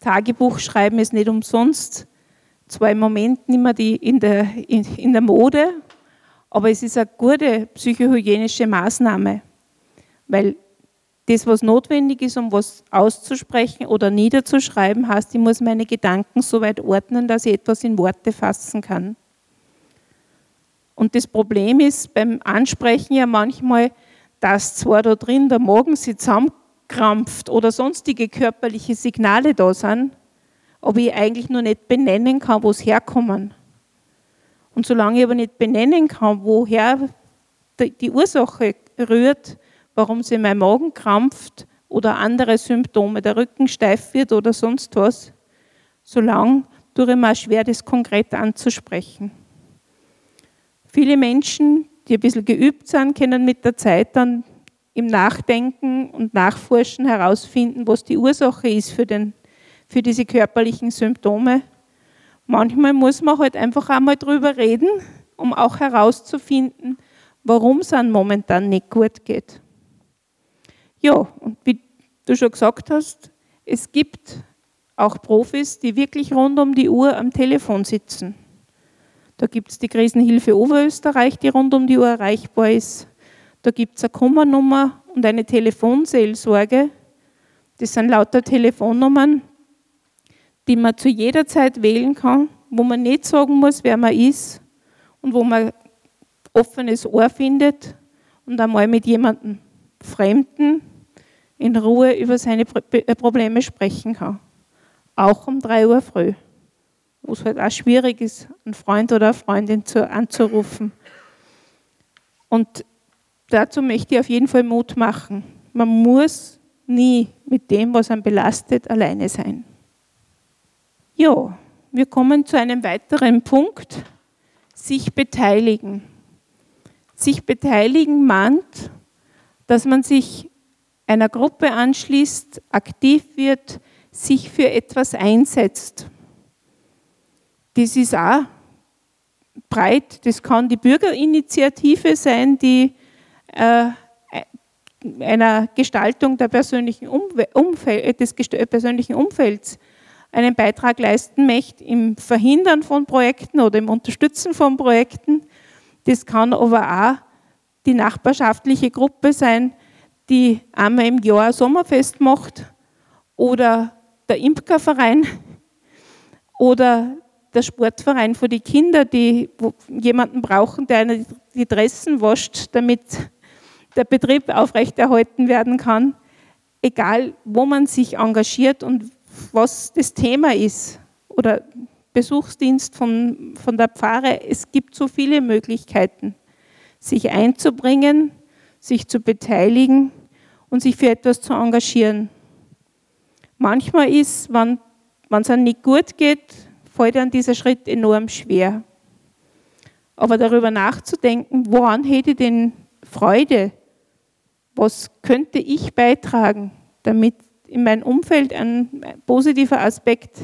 Tagebuch schreiben ist nicht umsonst zwar im Moment nicht mehr die in, der, in, in der Mode, aber es ist eine gute psychohygienische Maßnahme, weil das, was notwendig ist, um was auszusprechen oder niederzuschreiben, heißt, ich muss meine Gedanken so weit ordnen, dass ich etwas in Worte fassen kann. Und das Problem ist beim Ansprechen ja manchmal, dass zwar da drin der Magen sich zusammenkrampft oder sonstige körperliche Signale da sind, aber ich eigentlich nur nicht benennen kann, wo es herkommen. Und solange ich aber nicht benennen kann, woher die Ursache rührt, warum sich mein Magen krampft oder andere Symptome, der Rücken steif wird oder sonst was, solange tue ich mir schwer, das konkret anzusprechen. Viele Menschen, die ein bisschen geübt sind, können mit der Zeit dann im Nachdenken und Nachforschen herausfinden, was die Ursache ist für, den, für diese körperlichen Symptome. Manchmal muss man halt einfach einmal drüber reden, um auch herauszufinden, warum es einem momentan nicht gut geht. Ja, und wie du schon gesagt hast, es gibt auch Profis, die wirklich rund um die Uhr am Telefon sitzen. Da gibt es die Krisenhilfe Oberösterreich, die rund um die Uhr erreichbar ist. Da gibt es eine Kummernummer und eine Telefonseelsorge. Das sind lauter Telefonnummern, die man zu jeder Zeit wählen kann, wo man nicht sagen muss, wer man ist und wo man offenes Ohr findet und einmal mit jemandem Fremden in Ruhe über seine Probleme sprechen kann. Auch um 3 Uhr früh wo es halt auch schwierig ist, einen Freund oder eine Freundin zu, anzurufen. Und dazu möchte ich auf jeden Fall Mut machen. Man muss nie mit dem, was einen belastet, alleine sein. Ja, wir kommen zu einem weiteren Punkt, sich beteiligen. Sich beteiligen meint, dass man sich einer Gruppe anschließt, aktiv wird, sich für etwas einsetzt. Das ist auch breit. Das kann die Bürgerinitiative sein, die äh, einer Gestaltung der persönlichen Umfeld, des persönlichen Umfelds einen Beitrag leisten möchte im Verhindern von Projekten oder im Unterstützen von Projekten. Das kann aber auch die nachbarschaftliche Gruppe sein, die einmal im Jahr Sommerfest macht oder der Imkerverein oder der Sportverein für die Kinder, die jemanden brauchen, der die Dressen wascht, damit der Betrieb aufrechterhalten werden kann. Egal, wo man sich engagiert und was das Thema ist oder Besuchsdienst von, von der Pfarre, es gibt so viele Möglichkeiten, sich einzubringen, sich zu beteiligen und sich für etwas zu engagieren. Manchmal ist, wenn es einem nicht gut geht, fällt einem dieser Schritt enorm schwer. Aber darüber nachzudenken, woran hätte ich denn Freude? Was könnte ich beitragen, damit in meinem Umfeld ein positiver Aspekt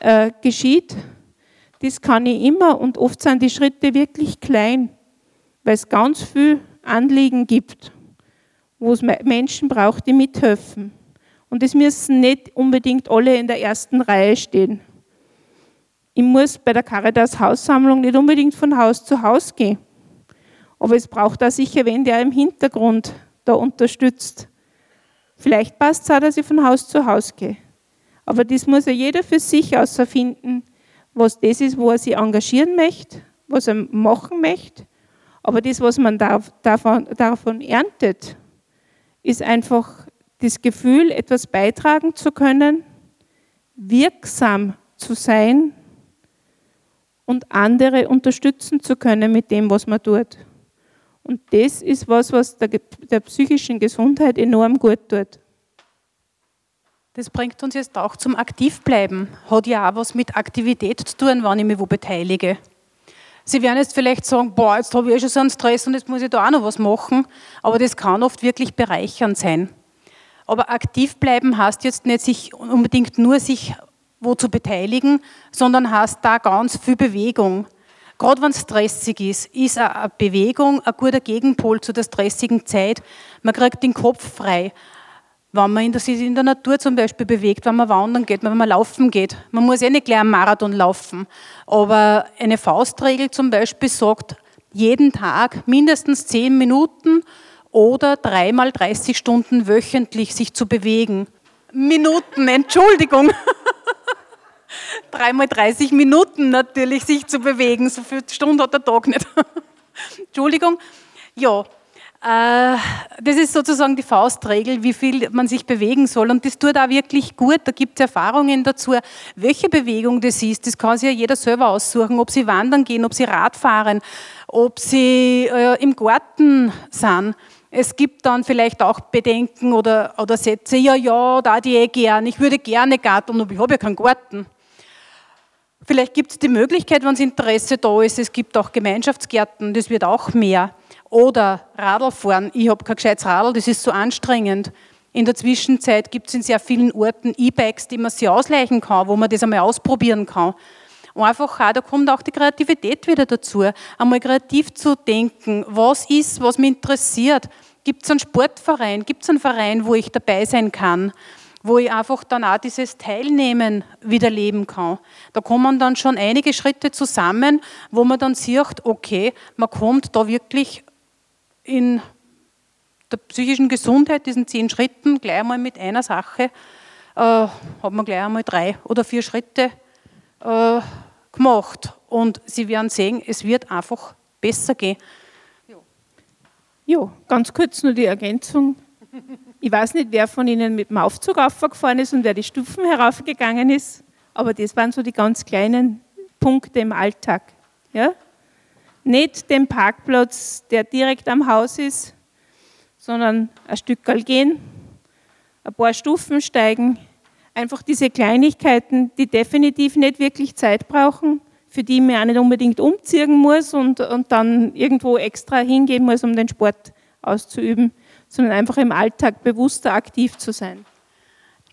äh, geschieht? Das kann ich immer und oft sind die Schritte wirklich klein, weil es ganz viel Anliegen gibt, wo es Menschen braucht, die mithelfen. Und es müssen nicht unbedingt alle in der ersten Reihe stehen. Ich muss bei der Caritas Haussammlung nicht unbedingt von Haus zu Haus gehen. Aber es braucht da sicher wen, der im Hintergrund da unterstützt. Vielleicht passt es auch, dass ich von Haus zu Haus gehe. Aber das muss ja jeder für sich außerfinden, was das ist, wo er sich engagieren möchte, was er machen möchte. Aber das, was man davon, davon erntet, ist einfach das Gefühl, etwas beitragen zu können, wirksam zu sein und andere unterstützen zu können mit dem, was man tut. Und das ist was, was der, der psychischen Gesundheit enorm gut tut. Das bringt uns jetzt auch zum Aktivbleiben. Hat ja auch was mit Aktivität zu tun, wenn ich mich wo beteilige. Sie werden jetzt vielleicht sagen, boah, jetzt habe ich eh schon so einen Stress und jetzt muss ich da auch noch was machen. Aber das kann oft wirklich bereichernd sein. Aber aktiv bleiben heißt jetzt nicht sich unbedingt nur sich wo zu beteiligen, sondern heißt da ganz viel Bewegung. Gerade wenn es stressig ist, ist eine Bewegung ein guter Gegenpol zu der stressigen Zeit. Man kriegt den Kopf frei. Wenn man sich in der Natur zum Beispiel bewegt, wenn man wandern geht, wenn man laufen geht. Man muss ja nicht gleich einen Marathon laufen. Aber eine Faustregel zum Beispiel sagt, jeden Tag mindestens zehn Minuten oder dreimal 30 Stunden wöchentlich sich zu bewegen. Minuten, Entschuldigung. dreimal 30 Minuten natürlich sich zu bewegen. So viele Stunden hat der Tag nicht. Entschuldigung. Ja, äh, das ist sozusagen die Faustregel, wie viel man sich bewegen soll. Und das tut auch wirklich gut. Da gibt es Erfahrungen dazu. Welche Bewegung das ist, das kann sich ja jeder selber aussuchen. Ob sie wandern gehen, ob sie Rad fahren, ob sie äh, im Garten sind. Es gibt dann vielleicht auch Bedenken oder, oder Sätze, ja, ja, da die eh gern, ich würde gerne Garten, aber ich habe ja keinen Garten. Vielleicht gibt es die Möglichkeit, wenn das Interesse da ist, es gibt auch Gemeinschaftsgärten, das wird auch mehr. Oder Radlfahren, ich habe kein gescheites Radl, das ist so anstrengend. In der Zwischenzeit gibt es in sehr vielen Orten E-Bikes, die man sich ausleichen kann, wo man das einmal ausprobieren kann. Einfach auch, da kommt auch die Kreativität wieder dazu, einmal kreativ zu denken, was ist, was mich interessiert. Gibt es einen Sportverein, gibt es einen Verein, wo ich dabei sein kann? wo ich einfach dann auch dieses Teilnehmen wieder leben kann. Da kommen dann schon einige Schritte zusammen, wo man dann sieht, okay, man kommt da wirklich in der psychischen Gesundheit, diesen zehn Schritten, gleich einmal mit einer Sache, äh, hat man gleich einmal drei oder vier Schritte äh, gemacht. Und Sie werden sehen, es wird einfach besser gehen. Ja, ganz kurz nur die Ergänzung. Ich weiß nicht, wer von Ihnen mit dem Aufzug aufgefahren ist und wer die Stufen heraufgegangen ist, aber das waren so die ganz kleinen Punkte im Alltag. Ja? Nicht den Parkplatz, der direkt am Haus ist, sondern ein Stück gehen, ein paar Stufen steigen. Einfach diese Kleinigkeiten, die definitiv nicht wirklich Zeit brauchen, für die man auch nicht unbedingt umziehen muss und, und dann irgendwo extra hingehen muss, um den Sport auszuüben, sondern einfach im Alltag bewusster aktiv zu sein.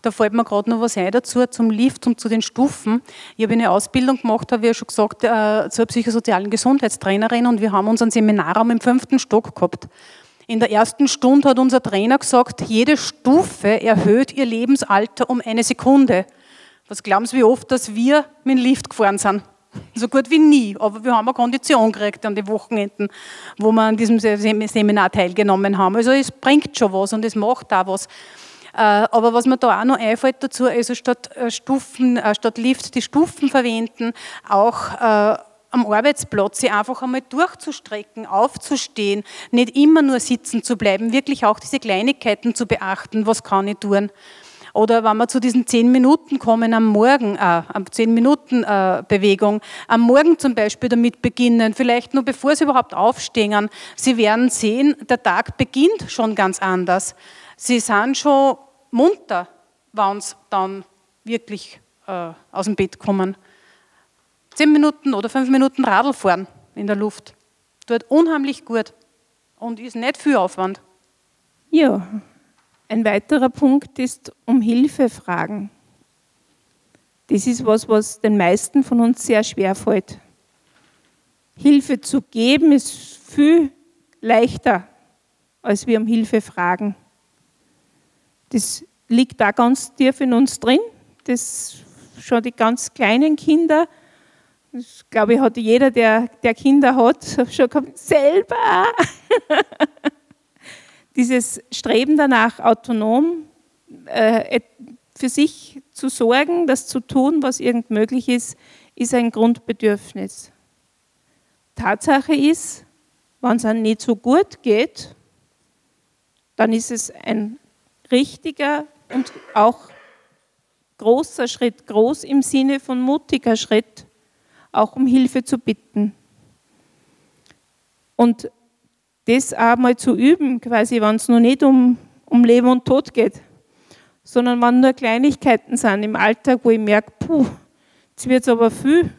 Da fällt mir gerade noch was ein dazu, zum Lift und zu den Stufen. Ich habe eine Ausbildung gemacht, habe ich ja schon gesagt, äh, zur psychosozialen Gesundheitstrainerin und wir haben unseren Seminarraum im fünften Stock gehabt. In der ersten Stunde hat unser Trainer gesagt, jede Stufe erhöht ihr Lebensalter um eine Sekunde. Was glauben Sie, wie oft, dass wir mit dem Lift gefahren sind? So gut wie nie, aber wir haben eine Kondition gekriegt an den Wochenenden, wo wir an diesem Seminar teilgenommen haben. Also es bringt schon was und es macht auch was. Äh, aber was mir da auch noch einfällt dazu, also statt äh, Stufen, äh, statt Lift die Stufen verwenden, auch am Arbeitsplatz sich einfach einmal durchzustrecken, aufzustehen, nicht immer nur sitzen zu bleiben, wirklich auch diese Kleinigkeiten zu beachten, was kann ich tun. Oder wenn wir zu diesen zehn Minuten kommen am Morgen, äh, zehn Minuten äh, Bewegung, am Morgen zum Beispiel damit beginnen, vielleicht nur bevor Sie überhaupt aufstehen, Sie werden sehen, der Tag beginnt schon ganz anders. Sie sind schon munter, wenn Sie dann wirklich äh, aus dem Bett kommen. Zehn Minuten oder fünf Minuten Radl fahren in der Luft. Tut unheimlich gut und ist nicht viel Aufwand. Ja, ein weiterer Punkt ist um Hilfe fragen. Das ist was, was den meisten von uns sehr schwer fällt. Hilfe zu geben ist viel leichter, als wir um Hilfe fragen. Das liegt da ganz tief in uns drin. Das schon die ganz kleinen Kinder, das glaube ich, hat jeder, der, der Kinder hat, schon gehabt, selber. dieses Streben danach, autonom äh, für sich zu sorgen, das zu tun, was irgend möglich ist, ist ein Grundbedürfnis. Tatsache ist, wenn es einem nicht so gut geht, dann ist es ein richtiger und auch großer Schritt, groß im Sinne von mutiger Schritt, auch um Hilfe zu bitten. Und das auch mal zu üben, quasi, wenn es noch nicht um, um Leben und Tod geht, sondern wenn nur Kleinigkeiten sind im Alltag, wo ich merke, puh, jetzt wird es aber viel,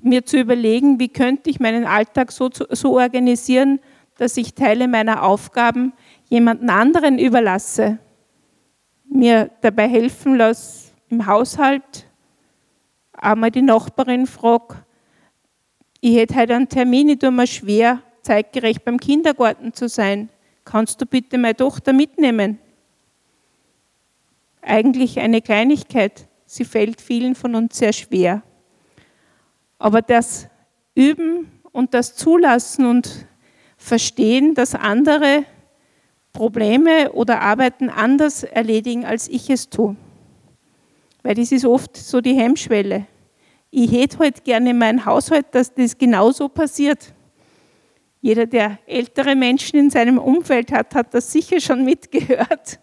mir zu überlegen, wie könnte ich meinen Alltag so, so organisieren, dass ich Teile meiner Aufgaben jemanden anderen überlasse, mir dabei helfen lasse im Haushalt, einmal die Nachbarin frage, ich hätte heute einen Termin, ich tue mir schwer, zeitgerecht beim Kindergarten zu sein. Kannst du bitte meine Tochter mitnehmen? Eigentlich eine Kleinigkeit. Sie fällt vielen von uns sehr schwer. Aber das Üben und das Zulassen und Verstehen, dass andere Probleme oder Arbeiten anders erledigen, als ich es tue. Weil das ist oft so die Hemmschwelle. Ich hätte halt gerne in meinem Haushalt, dass das genauso passiert. Jeder, der ältere Menschen in seinem Umfeld hat, hat das sicher schon mitgehört.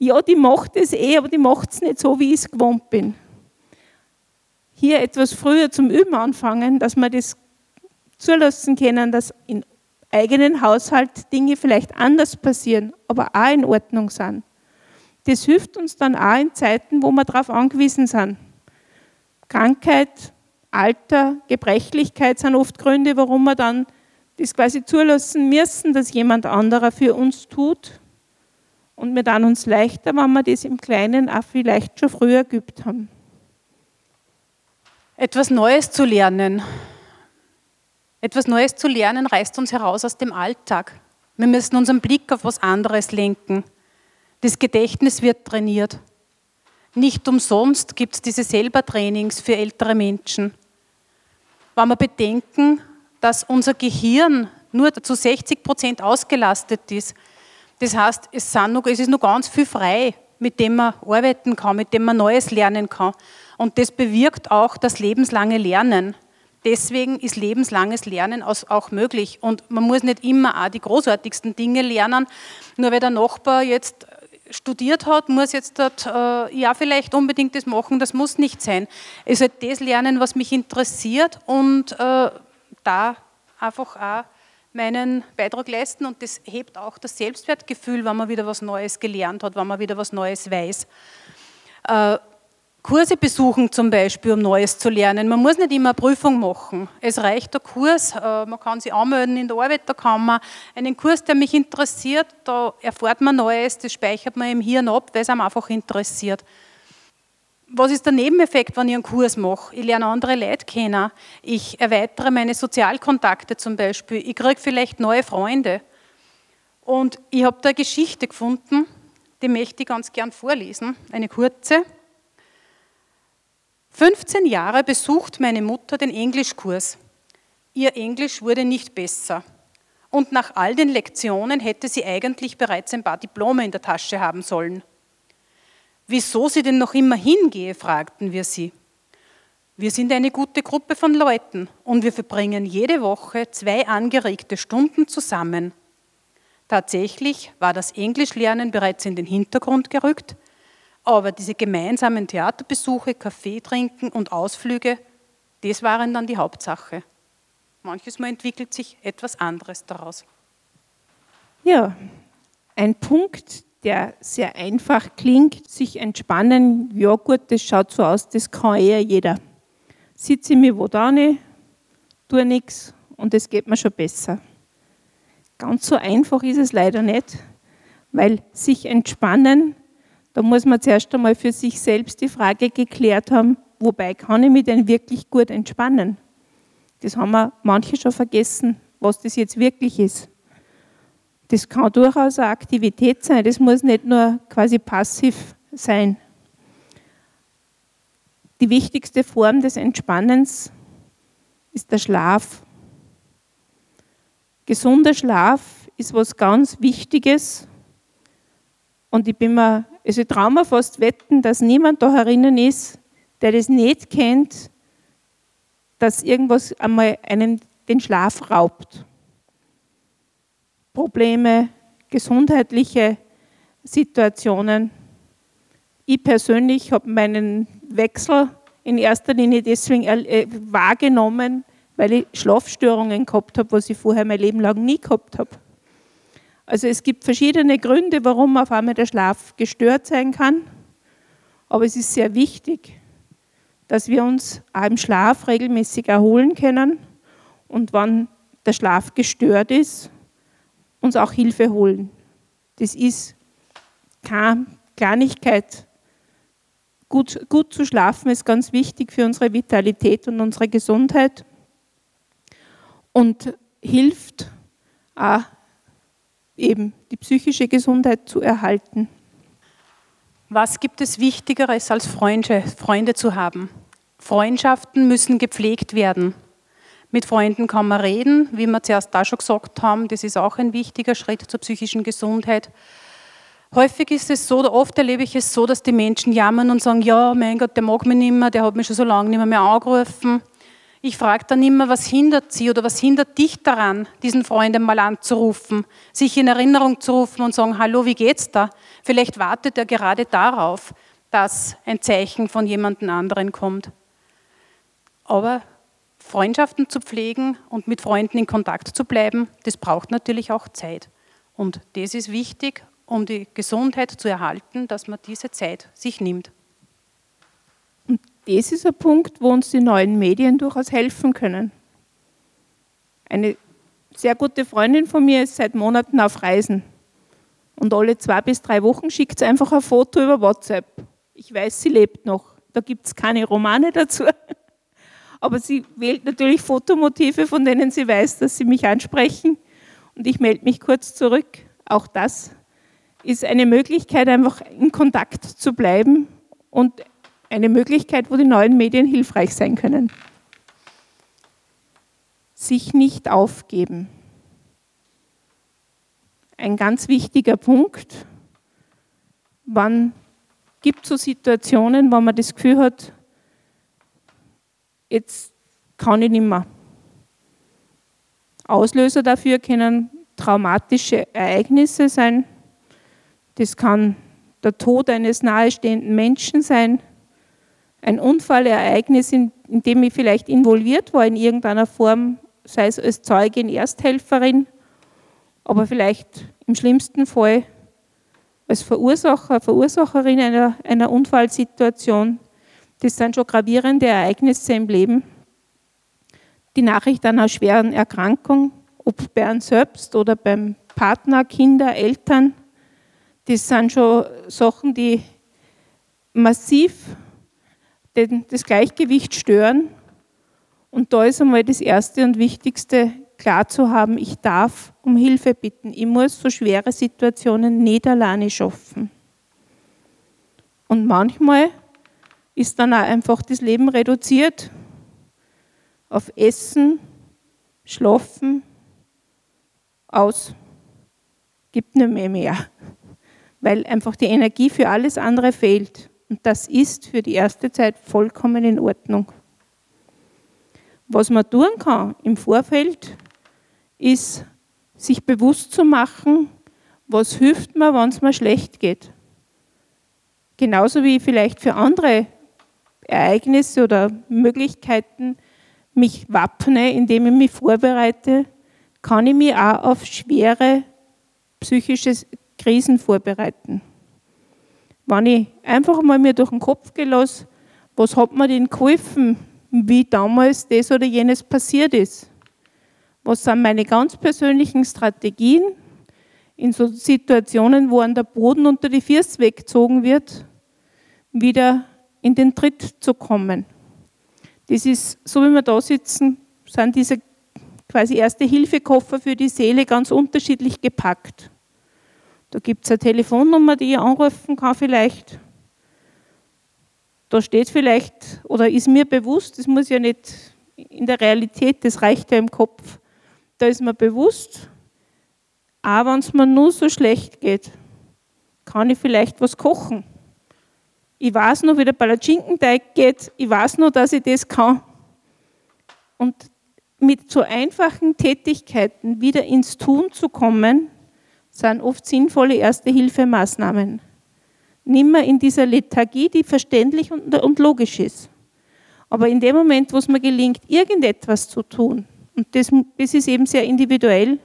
Ja, die macht es eh, aber die macht es nicht so, wie ich es gewohnt bin. Hier etwas früher zum Üben anfangen, dass wir das zulassen können, dass in eigenen Haushalt Dinge vielleicht anders passieren, aber auch in Ordnung sind. Das hilft uns dann auch in Zeiten, wo wir darauf angewiesen sind. Krankheit, Alter, Gebrechlichkeit sind oft Gründe, warum wir dann das quasi zulassen müssen, dass jemand anderer für uns tut. Und wir dann uns leichter, wenn wir das im Kleinen auch vielleicht schon früher geübt haben. Etwas Neues zu lernen. Etwas Neues zu lernen reißt uns heraus aus dem Alltag. Wir müssen unseren Blick auf was anderes lenken. Das Gedächtnis wird trainiert. Nicht umsonst gibt es diese Selber-Trainings für ältere Menschen. Wenn wir bedenken, dass unser Gehirn nur zu 60 Prozent ausgelastet ist. Das heißt, es, noch, es ist noch ganz viel frei, mit dem man arbeiten kann, mit dem man Neues lernen kann. Und das bewirkt auch das lebenslange Lernen. Deswegen ist lebenslanges Lernen auch möglich. Und man muss nicht immer auch die großartigsten Dinge lernen. Nur weil der Nachbar jetzt studiert hat, muss jetzt dort, äh, ja vielleicht unbedingt das machen, das muss nicht sein. Es soll das lernen, was mich interessiert und äh, da einfach auch meinen Beitrag leisten und das hebt auch das Selbstwertgefühl, wenn man wieder was Neues gelernt hat, wenn man wieder was Neues weiß. Äh, Kurse besuchen zum Beispiel, um Neues zu lernen. Man muss nicht immer eine Prüfung machen. Es reicht der Kurs, äh, man kann sich anmelden in der Arbeiterkammer. Einen Kurs, der mich interessiert, da erfährt man Neues, das speichert man im Hirn ab, weil es einem einfach interessiert. Was ist der Nebeneffekt, wenn ich einen Kurs mache? Ich lerne andere Leute kennen. Ich erweitere meine Sozialkontakte zum Beispiel. Ich kriege vielleicht neue Freunde. Und ich habe da eine Geschichte gefunden, die möchte ich ganz gern vorlesen. Eine kurze. 15 Jahre besucht meine Mutter den Englischkurs. Ihr Englisch wurde nicht besser. Und nach all den Lektionen hätte sie eigentlich bereits ein paar Diplome in der Tasche haben sollen. Wieso sie denn noch immer hingehe, fragten wir sie. Wir sind eine gute Gruppe von Leuten und wir verbringen jede Woche zwei angeregte Stunden zusammen. Tatsächlich war das Englischlernen bereits in den Hintergrund gerückt, aber diese gemeinsamen Theaterbesuche, Kaffee trinken und Ausflüge, das waren dann die Hauptsache. Manches Mal entwickelt sich etwas anderes daraus. Ja, ein Punkt, der sehr einfach klingt, sich entspannen, ja gut, das schaut so aus, das kann eher jeder. Sitze mir wo da tue nichts und es geht mir schon besser. Ganz so einfach ist es leider nicht, weil sich entspannen da muss man zuerst einmal für sich selbst die Frage geklärt haben, wobei kann ich mich denn wirklich gut entspannen? Das haben wir manche schon vergessen, was das jetzt wirklich ist. Das kann durchaus eine Aktivität sein, das muss nicht nur quasi passiv sein. Die wichtigste Form des Entspannens ist der Schlaf. Gesunder Schlaf ist was ganz Wichtiges und ich bin mir also ich traue mir fast wetten, dass niemand da herinnen ist, der das nicht kennt, dass irgendwas einmal einen den Schlaf raubt. Probleme, gesundheitliche Situationen. Ich persönlich habe meinen Wechsel in erster Linie deswegen äh, wahrgenommen, weil ich Schlafstörungen gehabt habe, was ich vorher mein Leben lang nie gehabt habe. Also es gibt verschiedene Gründe, warum auf einmal der Schlaf gestört sein kann. Aber es ist sehr wichtig, dass wir uns auch im Schlaf regelmäßig erholen können und wenn der Schlaf gestört ist, uns auch Hilfe holen. Das ist keine Kleinigkeit. Gut, gut zu schlafen ist ganz wichtig für unsere Vitalität und unsere Gesundheit und hilft auch eben die psychische Gesundheit zu erhalten. Was gibt es Wichtigeres als Freunde, Freunde zu haben? Freundschaften müssen gepflegt werden. Mit Freunden kann man reden, wie wir zuerst da schon gesagt haben, das ist auch ein wichtiger Schritt zur psychischen Gesundheit. Häufig ist es so, oder oft erlebe ich es so, dass die Menschen jammern und sagen, ja, mein Gott, der mag mich nicht mehr, der hat mich schon so lange nicht mehr, mehr angerufen. Ich frage dann immer, was hindert Sie oder was hindert dich daran, diesen Freund einmal anzurufen, sich in Erinnerung zu rufen und sagen, hallo, wie geht's da? Vielleicht wartet er gerade darauf, dass ein Zeichen von jemandem anderen kommt. Aber Freundschaften zu pflegen und mit Freunden in Kontakt zu bleiben, das braucht natürlich auch Zeit. Und das ist wichtig, um die Gesundheit zu erhalten, dass man diese Zeit sich nimmt das ist ein Punkt, wo uns die neuen Medien durchaus helfen können. Eine sehr gute Freundin von mir ist seit Monaten auf Reisen. Und alle zwei bis drei Wochen schickt sie einfach ein Foto über WhatsApp. Ich weiß, sie lebt noch. Da gibt es keine Romane dazu. Aber sie wählt natürlich Fotomotive, von denen sie weiß, dass sie mich ansprechen. Und ich melde mich kurz zurück. Auch das ist eine Möglichkeit, einfach in Kontakt zu bleiben und eine Möglichkeit, wo die neuen Medien hilfreich sein können. Sich nicht aufgeben. Ein ganz wichtiger Punkt. Wann gibt es so Situationen, wo man das Gefühl hat, jetzt kann ich nicht mehr. Auslöser dafür können traumatische Ereignisse sein. Das kann der Tod eines nahestehenden Menschen sein ein Unfallereignis, in, in dem ich vielleicht involviert war in irgendeiner Form, sei es als Zeugin, Ersthelferin, aber vielleicht im schlimmsten Fall als Verursacher, Verursacherin einer, einer Unfallsituation. Das sind schon gravierende Ereignisse im Leben. Die Nachricht einer schweren Erkrankung, ob bei einem selbst oder beim Partner, Kinder, Eltern, das sind schon Sachen, die massiv das Gleichgewicht stören. Und da ist einmal das Erste und Wichtigste klar zu haben, ich darf um Hilfe bitten. Ich muss so schwere Situationen nicht alleine schaffen. Und manchmal ist dann auch einfach das Leben reduziert auf Essen, Schlafen, aus. Gibt nicht mehr mehr. Weil einfach die Energie für alles andere fehlt. Und das ist für die erste Zeit vollkommen in Ordnung. Was man tun kann im Vorfeld, ist, sich bewusst zu machen, was hilft mir, wenn es mir schlecht geht. Genauso wie vielleicht für andere Ereignisse oder Möglichkeiten mich wappne, indem ich mich vorbereite, kann ich mich auch auf schwere psychische Krisen vorbereiten. Wenn ich einfach mal mir durch den Kopf gelasse, was hat mir denn geholfen, wie damals das oder jenes passiert ist? Was sind meine ganz persönlichen Strategien in so Situationen, wo an der Boden unter die Füße weggezogen wird, wieder in den Tritt zu kommen? Das ist, so wie wir da sitzen, sind diese quasi erste Hilfekoffer für die Seele ganz unterschiedlich gepackt. Da gibt es eine Telefonnummer, die ich anrufen kann vielleicht. Da steht vielleicht, oder ist mir bewusst, das muss ja nicht in der Realität, das reicht ja im Kopf, da ist mir bewusst, auch wenn es mir nur so schlecht geht, kann ich vielleicht was kochen. Ich weiß nur, wie der Palatschinkenteig geht, ich weiß nur, dass ich das kann. Und mit so einfachen Tätigkeiten wieder ins Tun zu kommen, sind oft sinnvolle Erste-Hilfemaßnahmen. Nimmer in dieser Lethargie, die verständlich und logisch ist. Aber in dem Moment, wo es mir gelingt, irgendetwas zu tun, und das, das ist eben sehr individuell,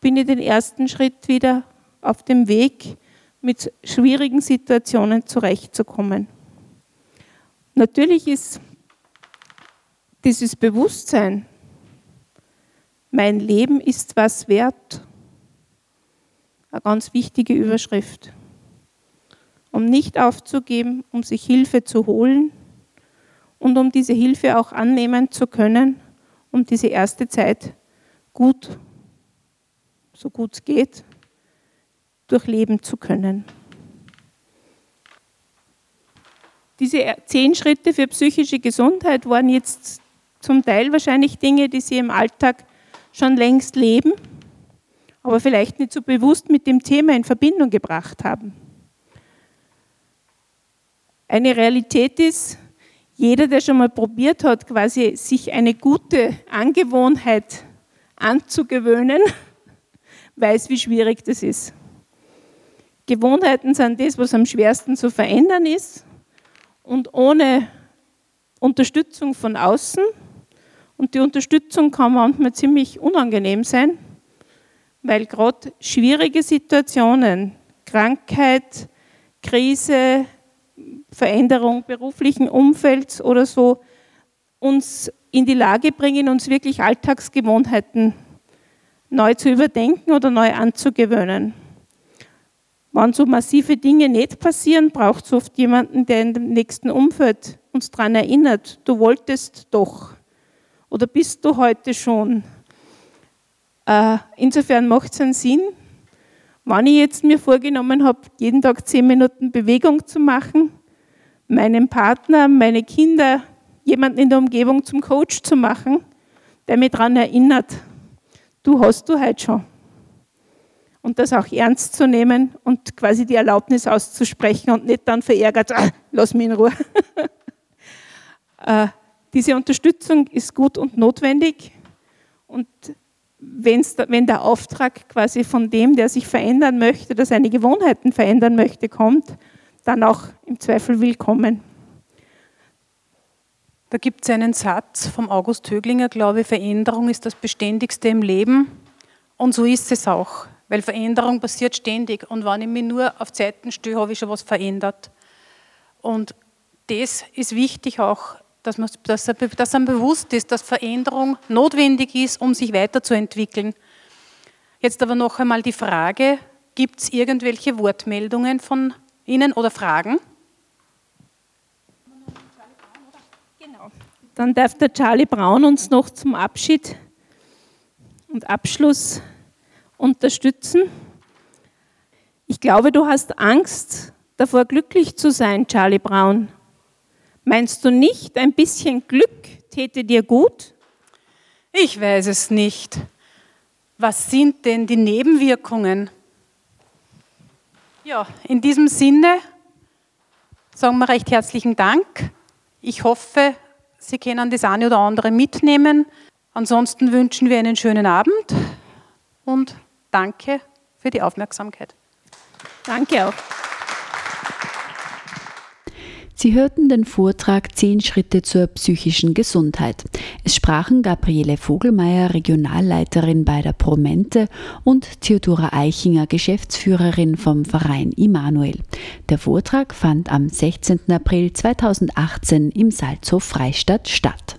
bin ich den ersten Schritt wieder auf dem Weg, mit schwierigen Situationen zurechtzukommen. Natürlich ist dieses Bewusstsein, mein Leben ist was wert, eine ganz wichtige Überschrift. Um nicht aufzugeben, um sich Hilfe zu holen und um diese Hilfe auch annehmen zu können um diese erste Zeit gut, so gut es geht, durchleben zu können. Diese zehn Schritte für psychische Gesundheit waren jetzt zum Teil wahrscheinlich Dinge, die Sie im Alltag schon längst leben, aber vielleicht nicht so bewusst mit dem Thema in Verbindung gebracht haben. Eine Realität ist, jeder, der schon mal probiert hat, quasi sich eine gute Angewohnheit anzugewöhnen, weiß, wie schwierig das ist. Gewohnheiten sind das, was am schwersten zu verändern ist und ohne Unterstützung von außen. Und die Unterstützung kann manchmal ziemlich unangenehm sein, weil gerade schwierige Situationen, Krankheit, Krise, Veränderung beruflichen Umfelds oder so uns in die Lage bringen, uns wirklich Alltagsgewohnheiten neu zu überdenken oder neu anzugewöhnen. Wenn so massive Dinge nicht passieren, braucht es oft jemanden, der in dem nächsten Umfeld uns daran erinnert, du wolltest doch oder bist du heute schon. Äh, insofern macht es einen Sinn, wenn ich jetzt mir vorgenommen habe, jeden Tag zehn Minuten Bewegung zu machen, meinen Partner, meine Kinder, jemanden in der Umgebung zum Coach zu machen, der mich daran erinnert, du hast du heute schon. Und das auch ernst zu nehmen und quasi die Erlaubnis auszusprechen und nicht dann verärgert, ah, lass mich in Ruhe. äh, diese Unterstützung ist gut und notwendig. Und wenn's, wenn der Auftrag quasi von dem, der sich verändern möchte, der seine Gewohnheiten verändern möchte, kommt, dann auch im Zweifel willkommen. Da gibt es einen Satz vom August Höglinger, glaube ich, Veränderung ist das Beständigste im Leben. Und so ist es auch, weil Veränderung passiert ständig. Und wenn ich mich nur auf Zeiten stehe, habe ich schon was verändert. Und das ist wichtig auch, dass, man, dass, dass einem bewusst ist, dass Veränderung notwendig ist, um sich weiterzuentwickeln. Jetzt aber noch einmal die Frage, gibt es irgendwelche Wortmeldungen von Ihnen oder Fragen? Genau. Dann darf der Charlie Braun uns noch zum Abschied und Abschluss unterstützen. Ich glaube, du hast Angst davor, glücklich zu sein, Charlie Brown. Meinst du nicht, ein bisschen Glück täte dir gut? Ich weiß es nicht. Was sind denn die Nebenwirkungen? Ja, in diesem Sinne sagen wir recht herzlichen Dank. Ich hoffe, Sie können das eine oder andere mitnehmen. Ansonsten wünschen wir einen schönen Abend und danke für die Aufmerksamkeit. Danke auch. Sie hörten den Vortrag Zehn Schritte zur psychischen Gesundheit. Es sprachen Gabriele Vogelmeier, Regionalleiterin bei der Promente und Theodora Eichinger, Geschäftsführerin vom Verein Immanuel. Der Vortrag fand am 16. April 2018 im Salzhof Freistadt statt.